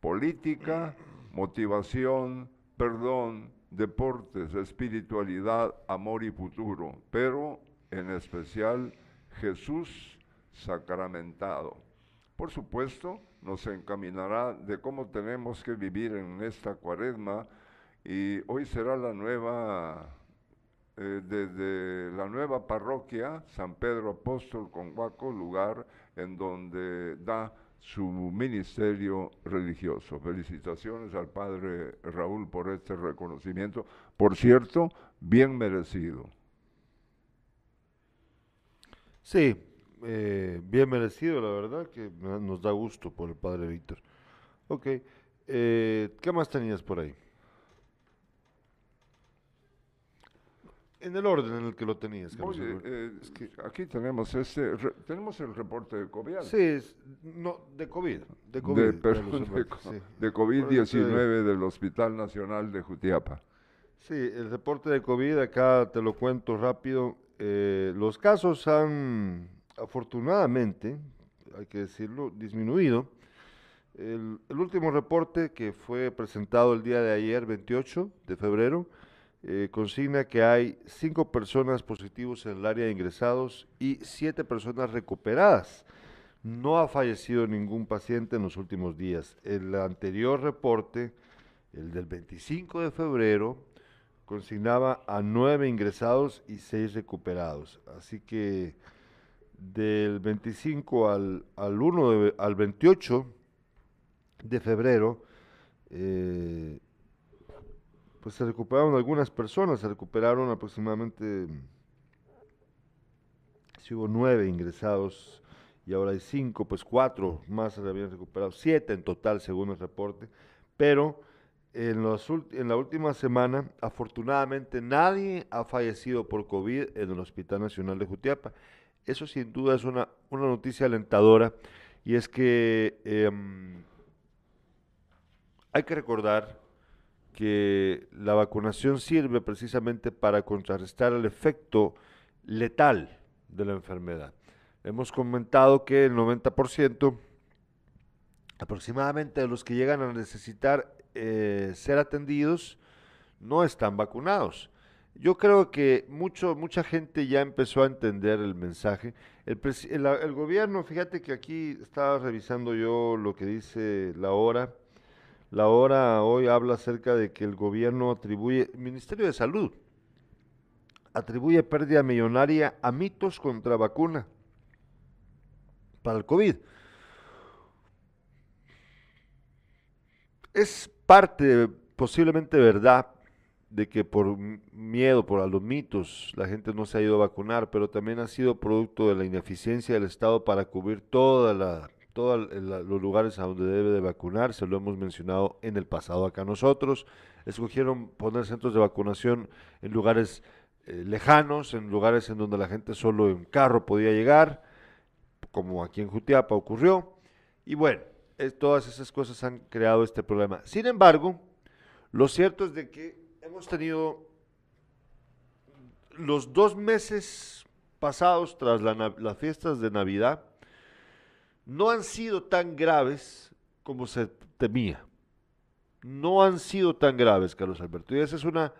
política, motivación, perdón, deportes, espiritualidad, amor y futuro, pero en especial Jesús sacramentado. Por supuesto, nos encaminará de cómo tenemos que vivir en esta cuaresma y hoy será la nueva eh, desde la nueva parroquia San Pedro Apóstol con Guaco, lugar en donde da su ministerio religioso. Felicitaciones al padre Raúl por este reconocimiento, por cierto, bien merecido. Sí, eh, bien merecido, la verdad, que nos da gusto por el padre Víctor. Ok, eh, ¿qué más tenías por ahí? en el orden en el que lo tenías. Eh, aquí tenemos este, tenemos el reporte de COVID. Sí, no, de COVID. De COVID, de, COVID-19 del Hospital Nacional de Jutiapa. Sí, el reporte de COVID, acá te lo cuento rápido. Eh, los casos han, afortunadamente, hay que decirlo, disminuido. El, último reporte que fue presentado el día de ayer, 28 de febrero, eh, consigna que hay cinco personas positivos en el área de ingresados y siete personas recuperadas. No ha fallecido ningún paciente en los últimos días. El anterior reporte, el del 25 de febrero, consignaba a nueve ingresados y seis recuperados. Así que del 25 al, al 1 de- al 28 de febrero, eh, pues se recuperaron algunas personas, se recuperaron aproximadamente, si hubo nueve ingresados y ahora hay cinco, pues cuatro más se habían recuperado, siete en total según el reporte, pero en, los en la última semana, afortunadamente, nadie ha fallecido por COVID en el Hospital Nacional de Jutiapa. Eso sin duda es una, una noticia alentadora y es que em, hay que recordar que la vacunación sirve precisamente para contrarrestar el efecto letal de la enfermedad. Hemos comentado que el 90% aproximadamente de los que llegan a necesitar eh, ser atendidos no están vacunados. Yo creo que mucho, mucha gente ya empezó a entender el mensaje. El, gobierno, fíjate que aquí estaba revisando yo lo que dice la hora. La hora hoy habla acerca de que el gobierno atribuye, el Ministerio de Salud, atribuye pérdida millonaria a mitos contra vacuna para el COVID. Es parte, posiblemente verdad, de que por miedo, por los mitos, la gente no se ha ido a vacunar, pero también ha sido producto de la ineficiencia del Estado para cubrir todos los lugares a donde debe de vacunarse. Lo hemos mencionado en el pasado acá nosotros. Escogieron poner centros de vacunación en lugares eh, lejanos, en lugares en donde la gente solo en carro podía llegar, como aquí en Jutiapa ocurrió. Y bueno, todas esas cosas han creado este problema. Sin embargo, lo cierto es de que hemos tenido los dos meses pasados tras las fiestas de Navidad, no han sido tan graves como se temía. No han sido tan graves, Carlos Alberto. Y esa es una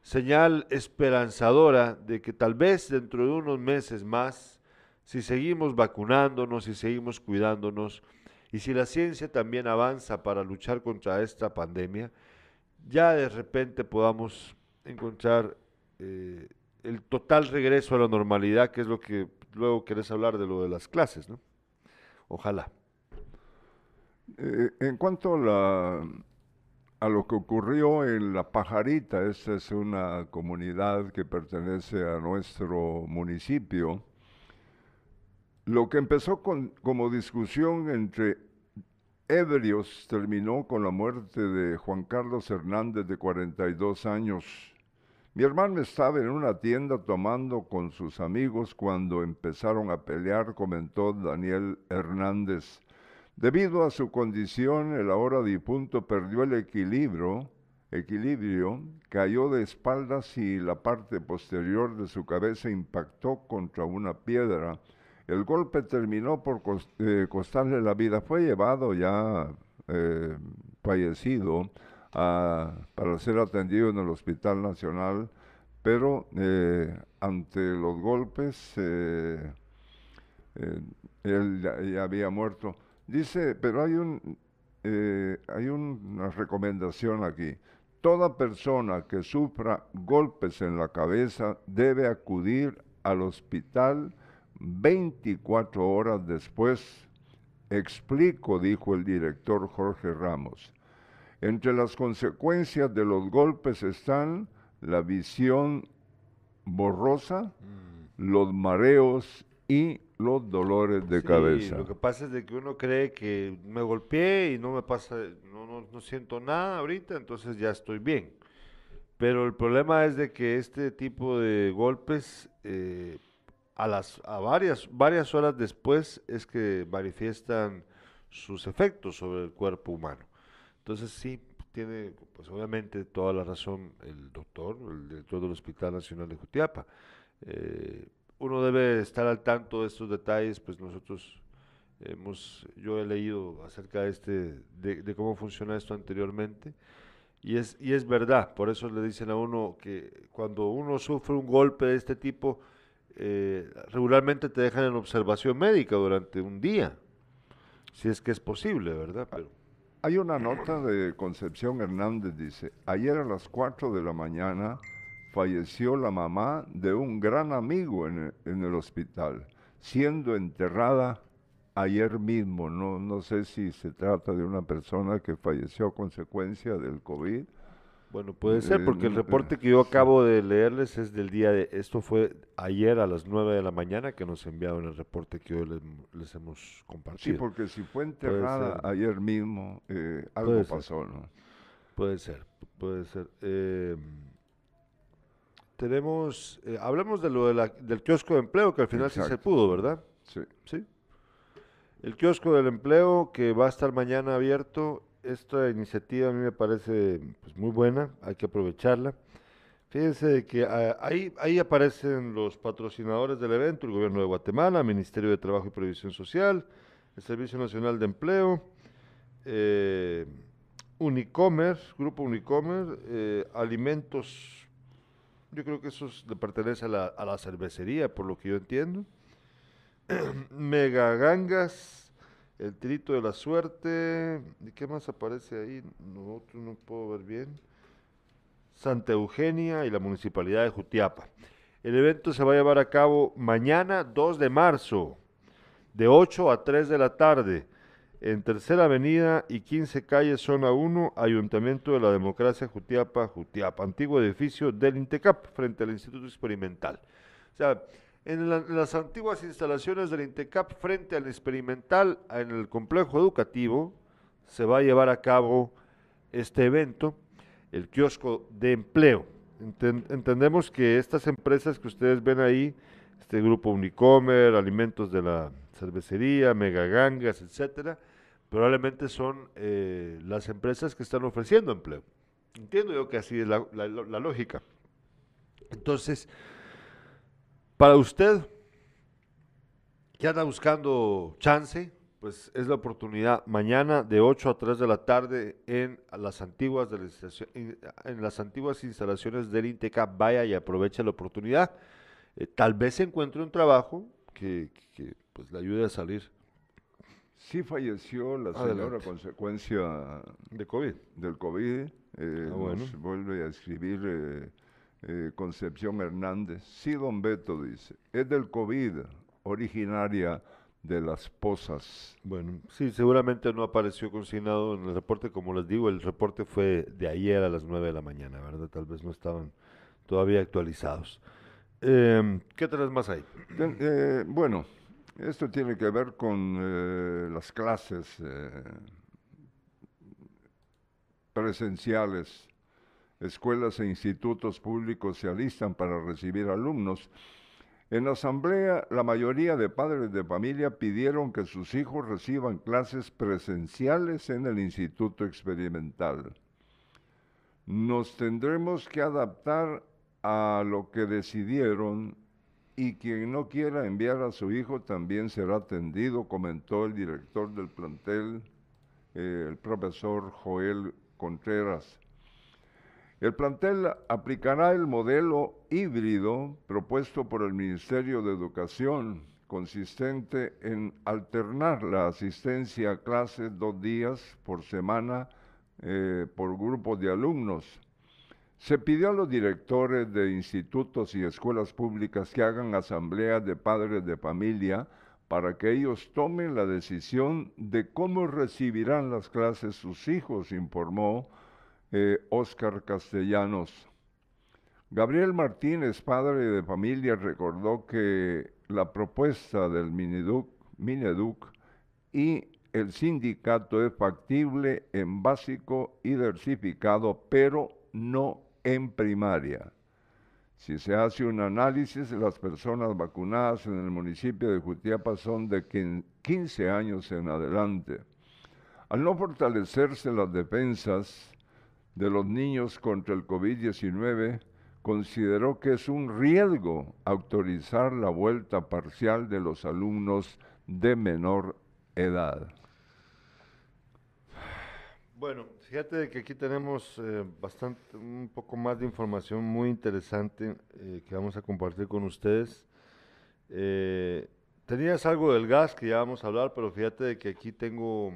señal esperanzadora de que tal vez dentro de unos meses más, si seguimos vacunándonos, si seguimos cuidándonos, y si la ciencia también avanza para luchar contra esta pandemia, ya de repente podamos encontrar eh, el total regreso a la normalidad, que es lo que luego querés hablar de lo de las clases, ¿no? Ojalá. Eh, en cuanto a, lo que ocurrió en La Pajarita, esta es una comunidad que pertenece a nuestro municipio, lo que empezó como discusión entre ebrios terminó con la muerte de Juan Carlos Hernández de 42 años. Mi hermano estaba en una tienda tomando con sus amigos cuando empezaron a pelear, comentó Daniel Hernández. Debido a su condición, el ahora difunto perdió el equilibrio, equilibrio, cayó de espaldas y la parte posterior de su cabeza impactó contra una piedra. El golpe terminó por eh, costarle la vida. Fue llevado ya eh, fallecido para ser atendido en el Hospital Nacional, pero eh, ante los golpes él ya, había muerto. Dice, pero hay un hay un- una recomendación aquí. Toda persona que sufra golpes en la cabeza debe acudir al hospital 24 horas después. Explico, dijo el director Jorge Ramos. Entre las consecuencias de los golpes están la visión borrosa, los mareos y los dolores de Sí, cabeza. Lo que pasa es de que uno cree que me golpeé y no me pasa, no, no, no siento nada ahorita, entonces ya estoy bien. Pero el problema es de que este tipo de golpes eh, a las a varias horas después es que manifiestan sus efectos sobre el cuerpo humano. Entonces sí tiene pues obviamente toda la razón el doctor, el director del Hospital Nacional de Jutiapa. Eh, uno debe estar al tanto de estos detalles, pues nosotros hemos, yo he leído acerca de este, de, de cómo funciona esto anteriormente, y es, y es verdad, por eso le dicen a uno que cuando uno sufre un golpe de este tipo, eh, regularmente te dejan en observación médica durante un día, si es que es posible, ¿verdad? Pero, hay una nota de Concepción Hernández, dice, ayer a las 4 de la mañana falleció la mamá de un gran amigo en el, en el hospital, siendo enterrada ayer mismo. No, no sé si se trata de una persona que falleció a consecuencia del COVID. Bueno, puede ser, Eh, porque el eh, reporte que yo acabo de leerles es del día de, esto fue ayer a las 9 de la mañana que nos enviaron el reporte que hoy les, les hemos Sí, compartido. porque si fue enterrada ayer mismo, eh, algo Puede ser. pasó, ¿no? Puede ser, puede ser. Eh, tenemos, eh, hablemos de lo de la- del kiosco de empleo, que al final sí se pudo, ¿verdad? Sí. Sí. El kiosco del empleo que va a estar mañana abierto, esta iniciativa a mí me parece pues, muy buena, hay que aprovecharla. Fíjense que ah, ahí, ahí aparecen los patrocinadores del evento, el gobierno de Guatemala, Ministerio de Trabajo y Previsión Social, el Servicio Nacional de Empleo, eh, Unicomer, Grupo Unicomer, eh, Alimentos, yo creo que eso es- le pertenece a la, a la cervecería, por lo que yo entiendo. Megagangas, el Tirito de la Suerte, ¿y qué más aparece ahí? No, no puedo ver bien. Santa Eugenia y la Municipalidad de Jutiapa. El evento se va a llevar a cabo mañana 2 de marzo, de 8 a 3 de la tarde, en Tercera Avenida y 15 Calle, Zona 1, Ayuntamiento de la Democracia Jutiapa, Jutiapa, antiguo edificio del INTECAP, frente al Instituto Experimental. O sea, en, la- en las antiguas instalaciones del INTECAP, frente al Experimental, en el complejo educativo, se va a llevar a cabo este evento, el kiosco de empleo. Enten- entendemos que estas empresas que ustedes ven ahí, este grupo Unicomer, Alimentos de la Cervecería, Megagangas, etcétera, probablemente son eh, las empresas que están ofreciendo empleo. Entiendo yo que así es la, la- la lógica. Entonces, para usted que anda buscando chance, pues es la oportunidad mañana de 8 a 3 de la tarde en las antiguas, de la en las antiguas instalaciones del INTECA. Vaya y aproveche la oportunidad. Eh, tal vez encuentre un trabajo que, que, pues le ayude a salir Sí falleció la señora Adelante. a consecuencia de COVID. del COVID. eh, Ah, bueno. Nos vuelve a escribir eh, eh, Concepción Hernández. Sí, don Beto dice, es del COVID, originaria de las pozas. Bueno, sí, seguramente no apareció consignado en el reporte, como les digo, el reporte fue de ayer a las 9 de la mañana, ¿verdad? Tal vez no estaban todavía actualizados. Em, ¿Qué tenés más ahí? Ten- eh, bueno, esto tiene que ver con eh, las clases eh, presenciales. Escuelas e institutos públicos se alistan para recibir alumnos. En la asamblea, la mayoría de padres de familia pidieron que sus hijos reciban clases presenciales en el instituto experimental. Nos tendremos que adaptar a lo que decidieron y quien no quiera enviar a su hijo también será atendido, comentó el director del plantel, eh, el profesor Joel Contreras. El plantel aplicará el modelo híbrido propuesto por el Ministerio de Educación, consistente en alternar la asistencia a clases dos días por semana eh, por grupos de alumnos. Se pidió a los directores de institutos y escuelas públicas que hagan asambleas de padres de familia para que ellos tomen la decisión de cómo recibirán las clases sus hijos, informó eh, Óscar Castellanos. Gabriel Martínez, padre de familia, recordó que la propuesta del Mineduc, Mineduc y el sindicato es factible en básico y diversificado, pero no en primaria. Si se hace un análisis, las personas vacunadas en el municipio de Jutiapa son de quin- 15 años en adelante. Al no fortalecerse las defensas de los niños contra el COVID-19, consideró que es un riesgo autorizar la vuelta parcial de los alumnos de menor edad. Bueno, fíjate que aquí tenemos eh, bastante, un poco más de información muy interesante eh, que vamos a compartir con ustedes. Eh, tenías algo del gas que ya vamos a hablar, pero fíjate que aquí tengo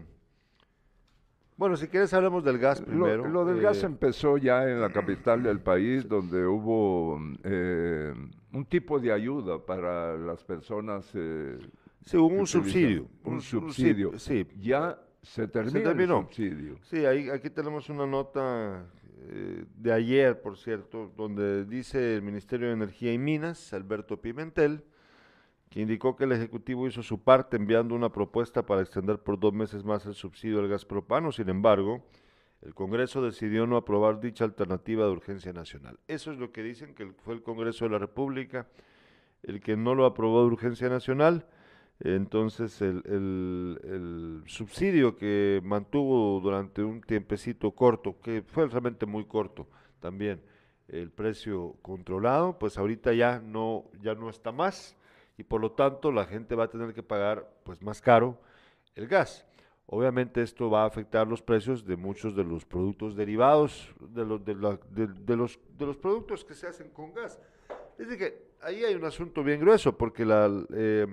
Bueno, si quieres hablemos del gas primero. Lo, del gas Eh, empezó ya en la capital del país, donde hubo eh, un tipo de ayuda para las personas. eh, Sí, hubo un subsidio. Un, Un su- subsidio. sí, sí. Ya se terminó terminó. el subsidio. Sí, ahí, aquí tenemos una nota eh, de ayer, por cierto, donde dice el Ministerio de Energía y Minas, Alberto Pimentel, que indicó que el Ejecutivo hizo su parte enviando una propuesta para extender por dos meses más el subsidio al gas propano. Sin embargo, el Congreso decidió no aprobar dicha alternativa de urgencia nacional. Eso es lo que dicen, que fue el Congreso de la República el que no lo aprobó de urgencia nacional. Entonces el, el- subsidio que mantuvo durante un tiempecito corto, que fue realmente muy corto también, el precio controlado, pues ahorita ya no, ya no está más y por lo tanto la gente va a tener que pagar pues más caro el gas. Obviamente esto va a afectar los precios de muchos de los productos derivados, de los, de la- de- los, productos que se hacen con gas. Es decir, que ahí hay un asunto bien grueso, porque la, eh,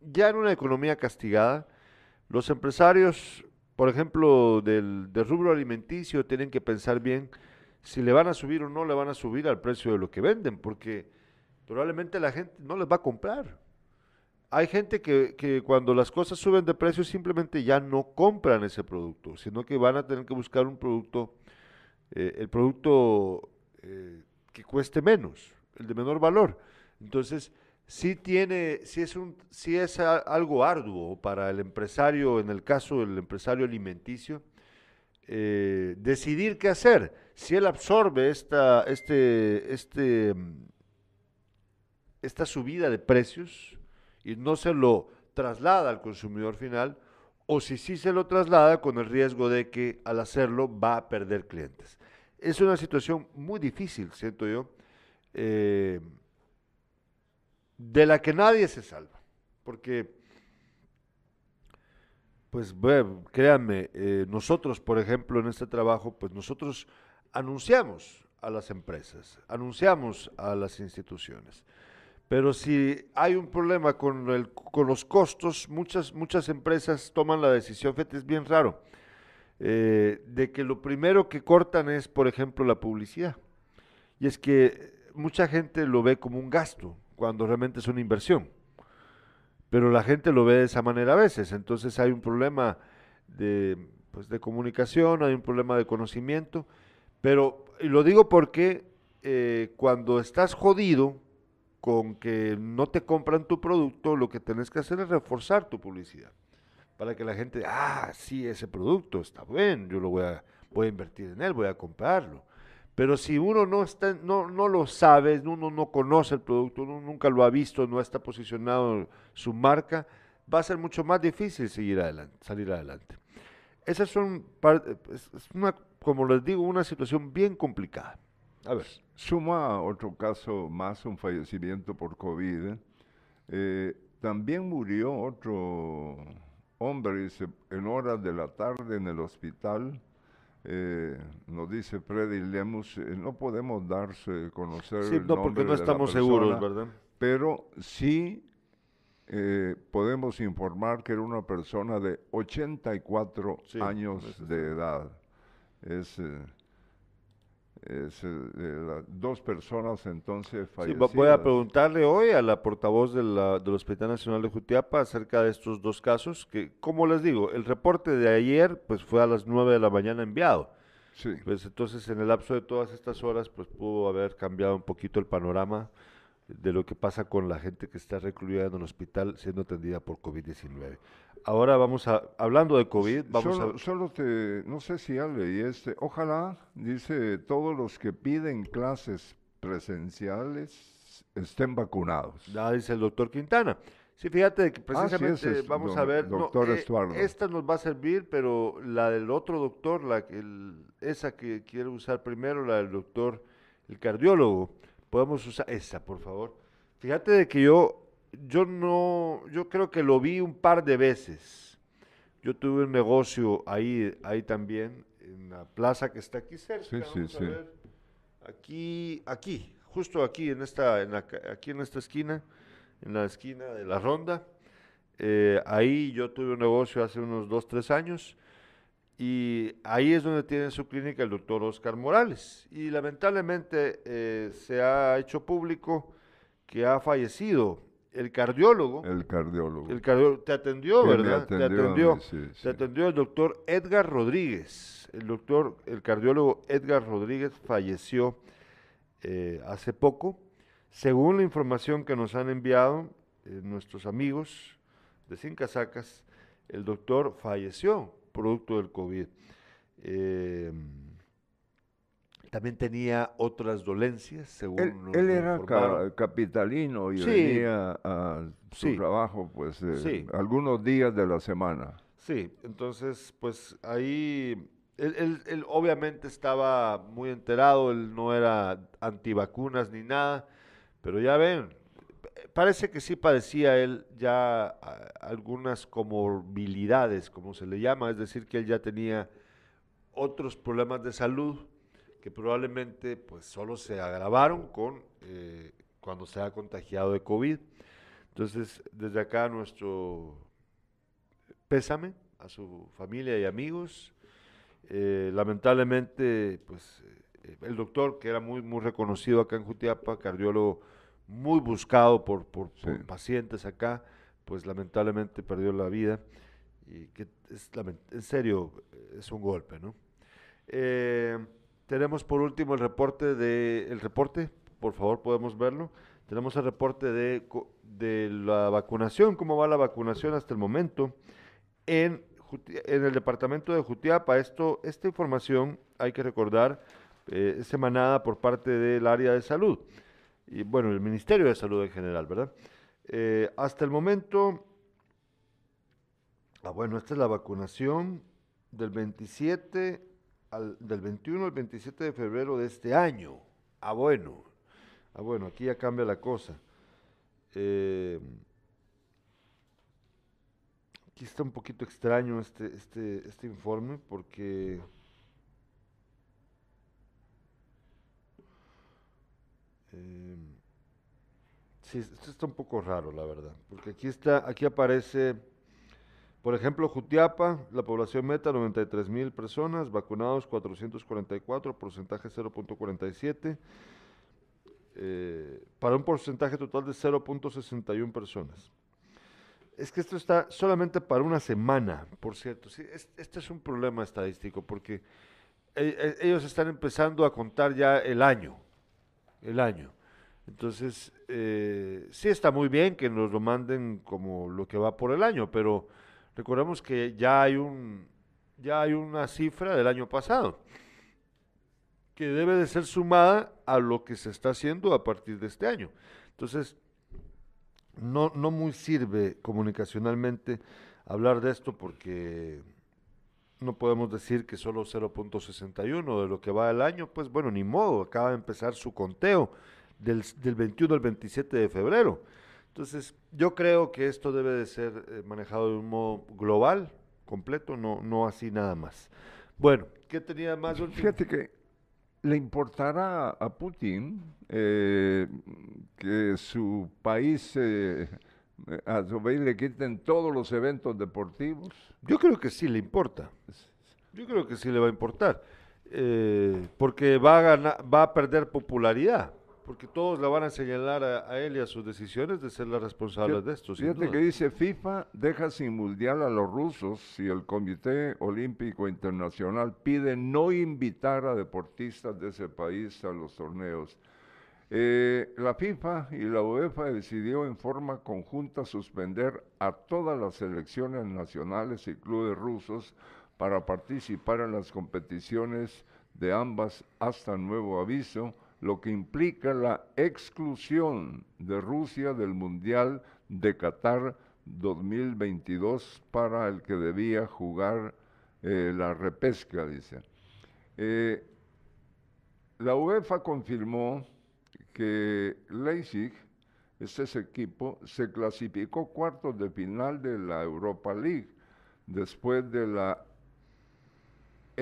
ya en una economía castigada, los empresarios, por ejemplo, del, del rubro alimenticio, tienen que pensar bien si le van a subir o no le van a subir al precio de lo que venden, porque probablemente la gente no les va a comprar. Hay gente que, que cuando las cosas suben de precio simplemente ya no compran ese producto, sino que van a tener que buscar un producto, eh, el producto eh, que cueste menos, el de menor valor. Entonces, sí tiene, sí es un, sí es algo arduo para el empresario, en el caso del empresario alimenticio, eh, decidir qué hacer. Si él absorbe esta, este, este, esta subida de precios y no se lo traslada al consumidor final, o si sí se lo traslada con el riesgo de que al hacerlo va a perder clientes. Es una situación muy difícil, siento yo, eh, de la que nadie se salva, porque, pues créanme, eh, nosotros, por ejemplo, en este trabajo, pues nosotros anunciamos a las empresas, anunciamos a las instituciones. Pero si hay un problema con, el, con los costos, muchas, muchas empresas toman la decisión, fíjate, es bien raro, eh, de que lo primero que cortan es, por ejemplo, la publicidad. Y es que mucha gente lo ve como un gasto, cuando realmente es una inversión. Pero la gente lo ve de esa manera a veces. Entonces hay un problema de, pues, de comunicación, hay un problema de conocimiento. Pero, y lo digo porque eh, cuando estás jodido con que no te compran tu producto, lo que tenés que hacer es reforzar tu publicidad. Para que la gente, ah, sí, ese producto está bien, yo lo voy a, voy a invertir en él, voy a comprarlo. Pero si uno no, está, no, no lo sabe, uno no conoce el producto, uno nunca lo ha visto, no está posicionado su marca, va a ser mucho más difícil seguir adelante, salir adelante. Esas son, es una, como les digo, una situación bien complicada. A ver. Suma otro caso más, un fallecimiento por COVID. Eh, también murió otro hombre dice, en horas de la tarde en el hospital. Eh, nos dice Freddy Lemus, eh, no podemos darse a conocer Sí, el no, porque no estamos seguros, persona, ¿verdad? Pero sí eh, podemos informar que era una persona de 84 Sí, años de edad. Es, es, eh, dos personas entonces Sí, fallecidas. vo- voy a preguntarle hoy a la portavoz de la- del Hospital Nacional de Jutiapa acerca de estos dos casos, que como les digo, el reporte de ayer pues fue a las 9 de la mañana enviado. Sí. Pues entonces en el lapso de todas estas horas pues pudo haber cambiado un poquito el panorama de lo que pasa con la gente que está recluida en el hospital siendo atendida por COVID-19. Ahora vamos a, hablando de COVID, vamos solo, a... solo te, no sé si ya leí este, ojalá, dice, todos los que piden clases presenciales estén vacunados. Ya dice el doctor Quintana. Sí, fíjate que Ah, sí, precisamente es vamos don- a ver. no, doctor eh, Estuardo. esta nos va a servir, pero la del otro doctor, la que el- esa que quiero usar primero, la del doctor, el cardiólogo, podemos usar esa, por favor. Fíjate de que yo, yo no, yo creo que lo vi un par de veces. Yo tuve un negocio ahí, ahí también, en la plaza que está aquí cerca. Sí, sí, vamos a sí. ver. Aquí, aquí, justo aquí en esta, en la aquí en esta esquina, en la esquina de la ronda. Eh, ahí yo tuve un negocio hace unos dos, tres años. Y ahí es donde tiene su clínica el doctor Oscar Morales. Y lamentablemente eh, se ha hecho público que ha fallecido el cardiólogo. El cardiólogo. El cardiólogo te atendió, ¿verdad? te atendió a atendió. mí, sí, sí. Te atendió el doctor Edgar Rodríguez. El doctor, el cardiólogo Edgar Rodríguez falleció eh, hace poco. Según la información que nos han enviado eh, nuestros amigos de Sin Casacas, el doctor falleció producto del COVID. Eh, también tenía otras dolencias, según Él, nos él era ca- capitalino y Sí. venía a su Sí. trabajo pues eh, Sí. algunos días de la semana. Sí, entonces, pues ahí, él, él- él obviamente estaba muy enterado, él no era antivacunas ni nada, pero ya ven, parece que sí padecía él ya algunas comorbilidades, como se le llama, es decir, que él ya tenía otros problemas de salud que probablemente pues solo se agravaron con eh, cuando se ha contagiado de COVID. Entonces, desde acá nuestro pésame a su familia y amigos. Eh, lamentablemente, pues eh, el doctor, que era muy, muy reconocido acá en Jutiapa, cardiólogo muy buscado por, por- pacientes acá, pues lamentablemente perdió la vida. Y que es, en serio, es un golpe, ¿no? Eh, tenemos por último el reporte de, el reporte, por favor podemos verlo. Tenemos el reporte de, de la vacunación, cómo va la vacunación hasta el momento en, en el departamento de Jutiapa. Esto, esta información, hay que recordar, eh, es emanada por parte del área de salud y bueno, el Ministerio de Salud en general, ¿verdad? Eh, hasta el momento, ah, bueno, esta es la vacunación del 27 del 21 al 27 de febrero de este año. Ah, bueno, ah, bueno, aquí ya cambia la cosa. Eh, Aquí está un poquito extraño este, este, este informe porque eh, sí, esto está un poco raro, la verdad, porque aquí está, aquí aparece, por ejemplo, Jutiapa, la población meta 93 mil personas, vacunados 444, porcentaje 0.47, eh, para un porcentaje total de 0.61 personas. Es que esto está solamente para una semana, por cierto. Este es un problema estadístico porque e- e- ellos están empezando a contar ya el año, el año. Entonces, eh, sí está muy bien que nos lo manden como lo que va por el año, pero recordemos que ya hay un, ya hay una cifra del año pasado que debe de ser sumada a lo que se está haciendo a partir de este año. Entonces, no, no muy sirve comunicacionalmente hablar de esto porque no podemos decir que solo 0.61 de lo que va el año, pues bueno, ni modo, acaba de empezar su conteo del, del 21 al 27 de febrero. Entonces, yo creo que esto debe de ser eh, manejado de un modo global, completo, no, no así nada más. Bueno, ¿qué tenía más? Fíjate que le importará a Putin eh, que su país eh, a su país le quiten todos los eventos deportivos. Yo creo que sí le importa. Yo creo que sí le va a importar. eh, porque va a, ganar, va a perder popularidad. Porque todos le van a señalar a, a él y a sus decisiones de ser las responsables de esto. Fíjate que dice FIFA deja sin mundial a los rusos si el Comité Olímpico Internacional pide no invitar a deportistas de ese país a los torneos. Eh, la FIFA y la UEFA decidió en forma conjunta suspender a todas las selecciones nacionales y clubes rusos para participar en las competiciones de ambas hasta nuevo aviso, lo que implica la exclusión de Rusia del Mundial de Qatar 2022 para el que debía jugar eh, la repesca, dice. Eh, la UEFA confirmó que Leipzig, este es equipo, se clasificó cuartos de final de la Europa League después de la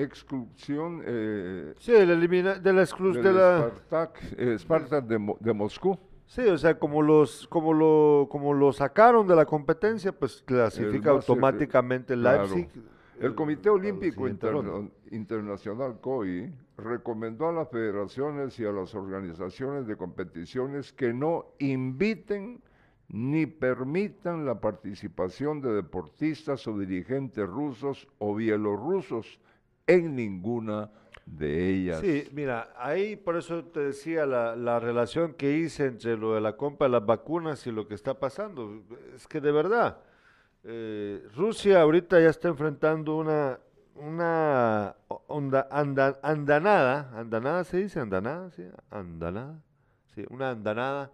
exclusión eh, Sí, de la, elimina- de la exclus- del de la- Spartak, eh, Spartak de, Mo- de Moscú. Sí, o sea, como los, como lo, como lo sacaron de la competencia, pues clasifica eh, automáticamente el claro. Leipzig. El Comité Olímpico Interna-. Internacional COI recomendó a las federaciones y a las organizaciones de competiciones que no inviten ni permitan la participación de deportistas o dirigentes rusos o bielorrusos en ninguna de ellas. Sí, mira, ahí por eso te decía la, la relación que hice entre lo de la compra de las vacunas y lo que está pasando. Es que de verdad, eh, Rusia ahorita ya está enfrentando una, una onda, anda- andanada, andanada se dice, andanada, sí, andanada, sí, una andanada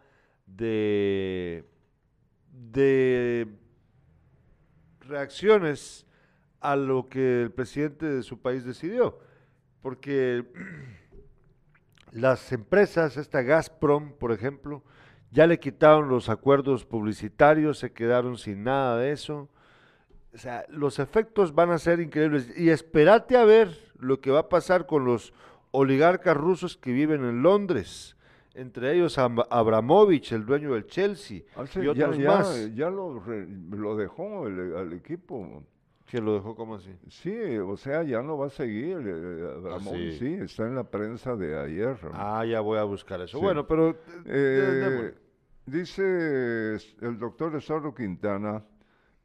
de, de reacciones a lo que el presidente de su país decidió. Porque las empresas, esta Gazprom, por ejemplo, ya le quitaron los acuerdos publicitarios, se quedaron sin nada de eso. O sea, los efectos van a ser increíbles. Y espérate a ver lo que va a pasar con los oligarcas rusos que viven en Londres. Entre ellos Am- Abramovich, el dueño del Chelsea, Hace- y ya, otros ya- más. ya lo, re- lo dejó el, al equipo. Que lo dejó como así. Sí, o sea, ya no va a seguir. eh, Abramovich, sí? sí, está en la prensa de ayer. Ah, ya voy a buscar eso. Sí. Bueno, pero... eh, Eh, dice el doctor Esarro Quintana,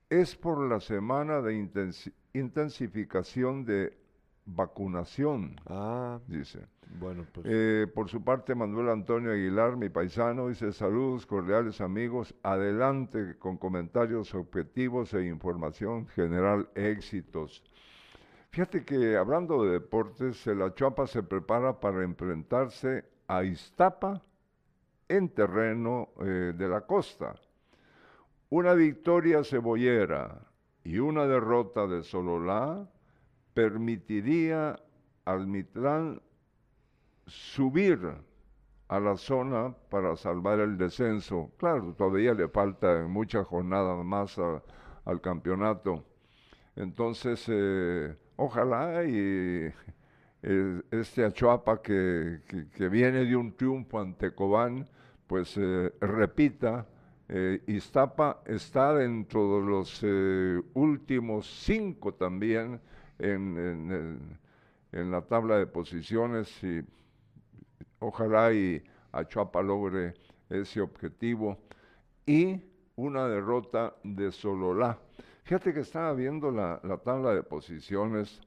es por la semana de intensi- intensificación de vacunación, Ah, dice. Bueno, pues... Eh, por su parte, Manuel Antonio Aguilar, mi paisano, dice saludos cordiales amigos, adelante con comentarios objetivos e información general, éxitos. Fíjate que hablando de deportes, el Achuapa se prepara para enfrentarse a Iztapa en terreno eh, de la costa. Una victoria cebollera y una derrota de Sololá permitiría al Mitlán subir a la zona para salvar el descenso. Claro, todavía le falta muchas jornadas más al campeonato. Entonces, eh, ojalá y eh, este Achuapa que, viene de un triunfo ante Cobán, pues eh, repita. Iztapa está dentro de los últimos cinco también en, en en la tabla de posiciones y ojalá y Achuapa logre ese objetivo y una derrota de Sololá. Fíjate que estaba viendo la, la tabla de posiciones.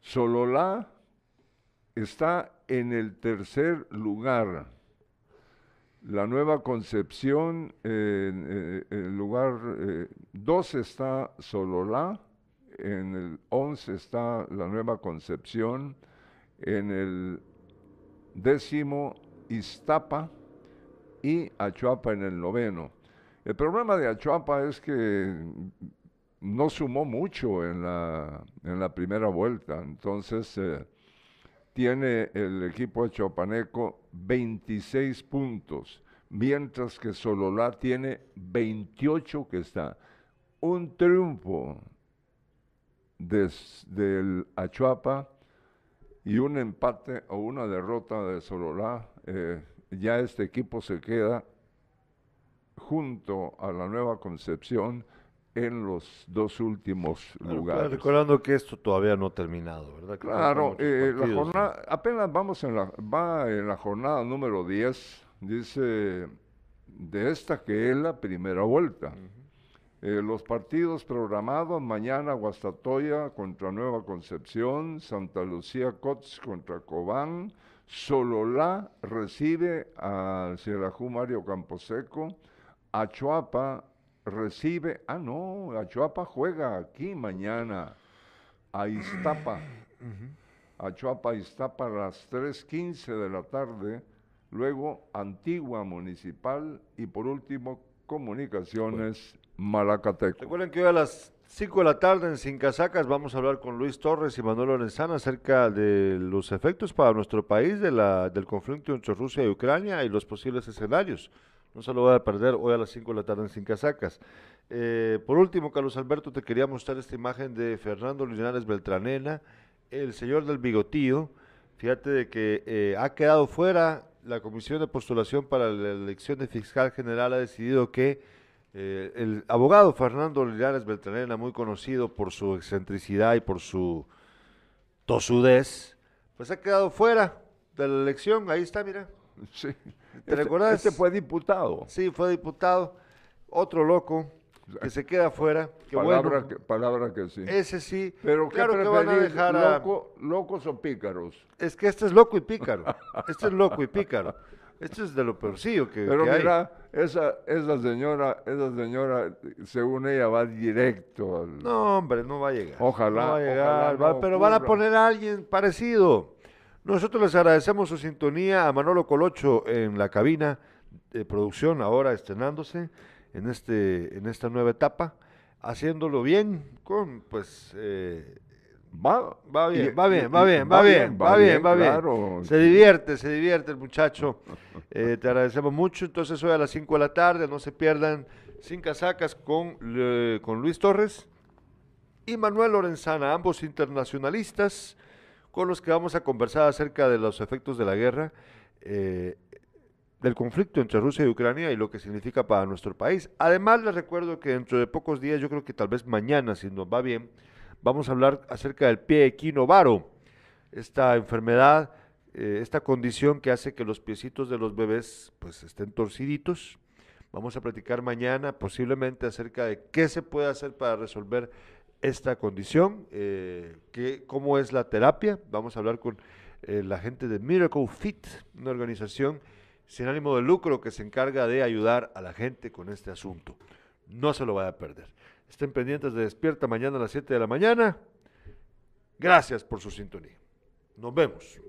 Sololá está en el tercer lugar. La Nueva Concepción, eh, en eh, el lugar 2 está Sololá, en el 11 está la Nueva Concepción, en el décimo Iztapa y Achuapa en el noveno. El problema de Achuapa es que no sumó mucho en la, en la primera vuelta, entonces eh, tiene el equipo achuapaneco 26 puntos, mientras que Sololá tiene 28 que está. Un triunfo des- del Achuapa y un empate o una derrota de Sololá, eh, ya este equipo se queda junto a la Nueva Concepción en los dos últimos Bueno, lugares. Recordando que esto todavía no ha terminado, ¿verdad? Que Claro, eh, apenas vamos en la, va en la jornada número 10, dice, de esta que es la primera vuelta. Eh, los partidos programados, mañana Guastatoya contra Nueva Concepción, Santa Lucía Cots contra Cobán, Sololá recibe al Sierrajú Mario Camposeco, Achuapa recibe, ah no, Achuapa juega aquí mañana, a Iztapa. Achuapa, Iztapa a las 3.15 de la tarde, luego Antigua Municipal y por último Comunicaciones Malacateco. Recuerden que hoy a las 5 de la tarde en Sin Casacas vamos a hablar con Luis Torres y Manuel Lorenzana acerca de los efectos para nuestro país de la, del conflicto entre Rusia y Ucrania y los posibles escenarios. No se lo voy a perder hoy a las 5 de la tarde en Sin Casacas. Eh, por último, Carlos Alberto, te quería mostrar esta imagen de Fernando Linares Beltranena, el señor del bigotío. Fíjate de que eh, ha quedado fuera la comisión de postulación para la elección de fiscal general, ha decidido que Eh, el abogado Fernando Linares Beltranena, muy conocido por su excentricidad y por su tosudez, pues ha quedado fuera de la elección. Ahí está, mira. Sí. ¿Te Este- recuerdas? Este fue diputado. Sí, fue diputado. Otro loco que se queda fuera. Que palabra, bueno, que, palabra que sí. ese sí. Pero ¿qué claro que van a dejar a... loco- locos o pícaros? Es que este es loco y pícaro. Este es loco y pícaro. Este es de lo peorcillo que, Pero que hay. mira, esa, esa señora, esa señora, según ella, va directo al... No, hombre, no va a llegar. Ojalá, No va a llegar, ojalá va- no pero van a poner a alguien parecido. Nosotros les agradecemos su sintonía a Manolo Colocho en la cabina de producción, ahora estrenándose en, este, en esta nueva etapa, haciéndolo bien, con pues... eh, Va, Va bien, y- va bien, y- va bien, va bien, va bien, va bien. claro. Se divierte, se divierte el muchacho. Eh, te agradecemos mucho. Entonces hoy a las 5 de la tarde, no se pierdan Sin Casacas con, eh, con Luis Torres y Manuel Lorenzana, ambos internacionalistas, con los que vamos a conversar acerca de los efectos de la guerra, eh, del conflicto entre Rusia y Ucrania y lo que significa para nuestro país. Además, les recuerdo que dentro de pocos días, yo creo que tal vez mañana, si nos va bien, vamos a hablar acerca del pie equinovaro, esta enfermedad, eh, esta condición que hace que los piecitos de los bebés pues estén torciditos. Vamos a platicar mañana posiblemente acerca de qué se puede hacer para resolver esta condición, eh, qué- cómo es la terapia. Vamos a hablar con eh, la gente de Miracle Fit, una organización sin ánimo de lucro que se encarga de ayudar a la gente con este asunto. No se lo vaya a perder. Estén pendientes de Despierta mañana a las 7 de la mañana. Gracias por su sintonía. Nos vemos.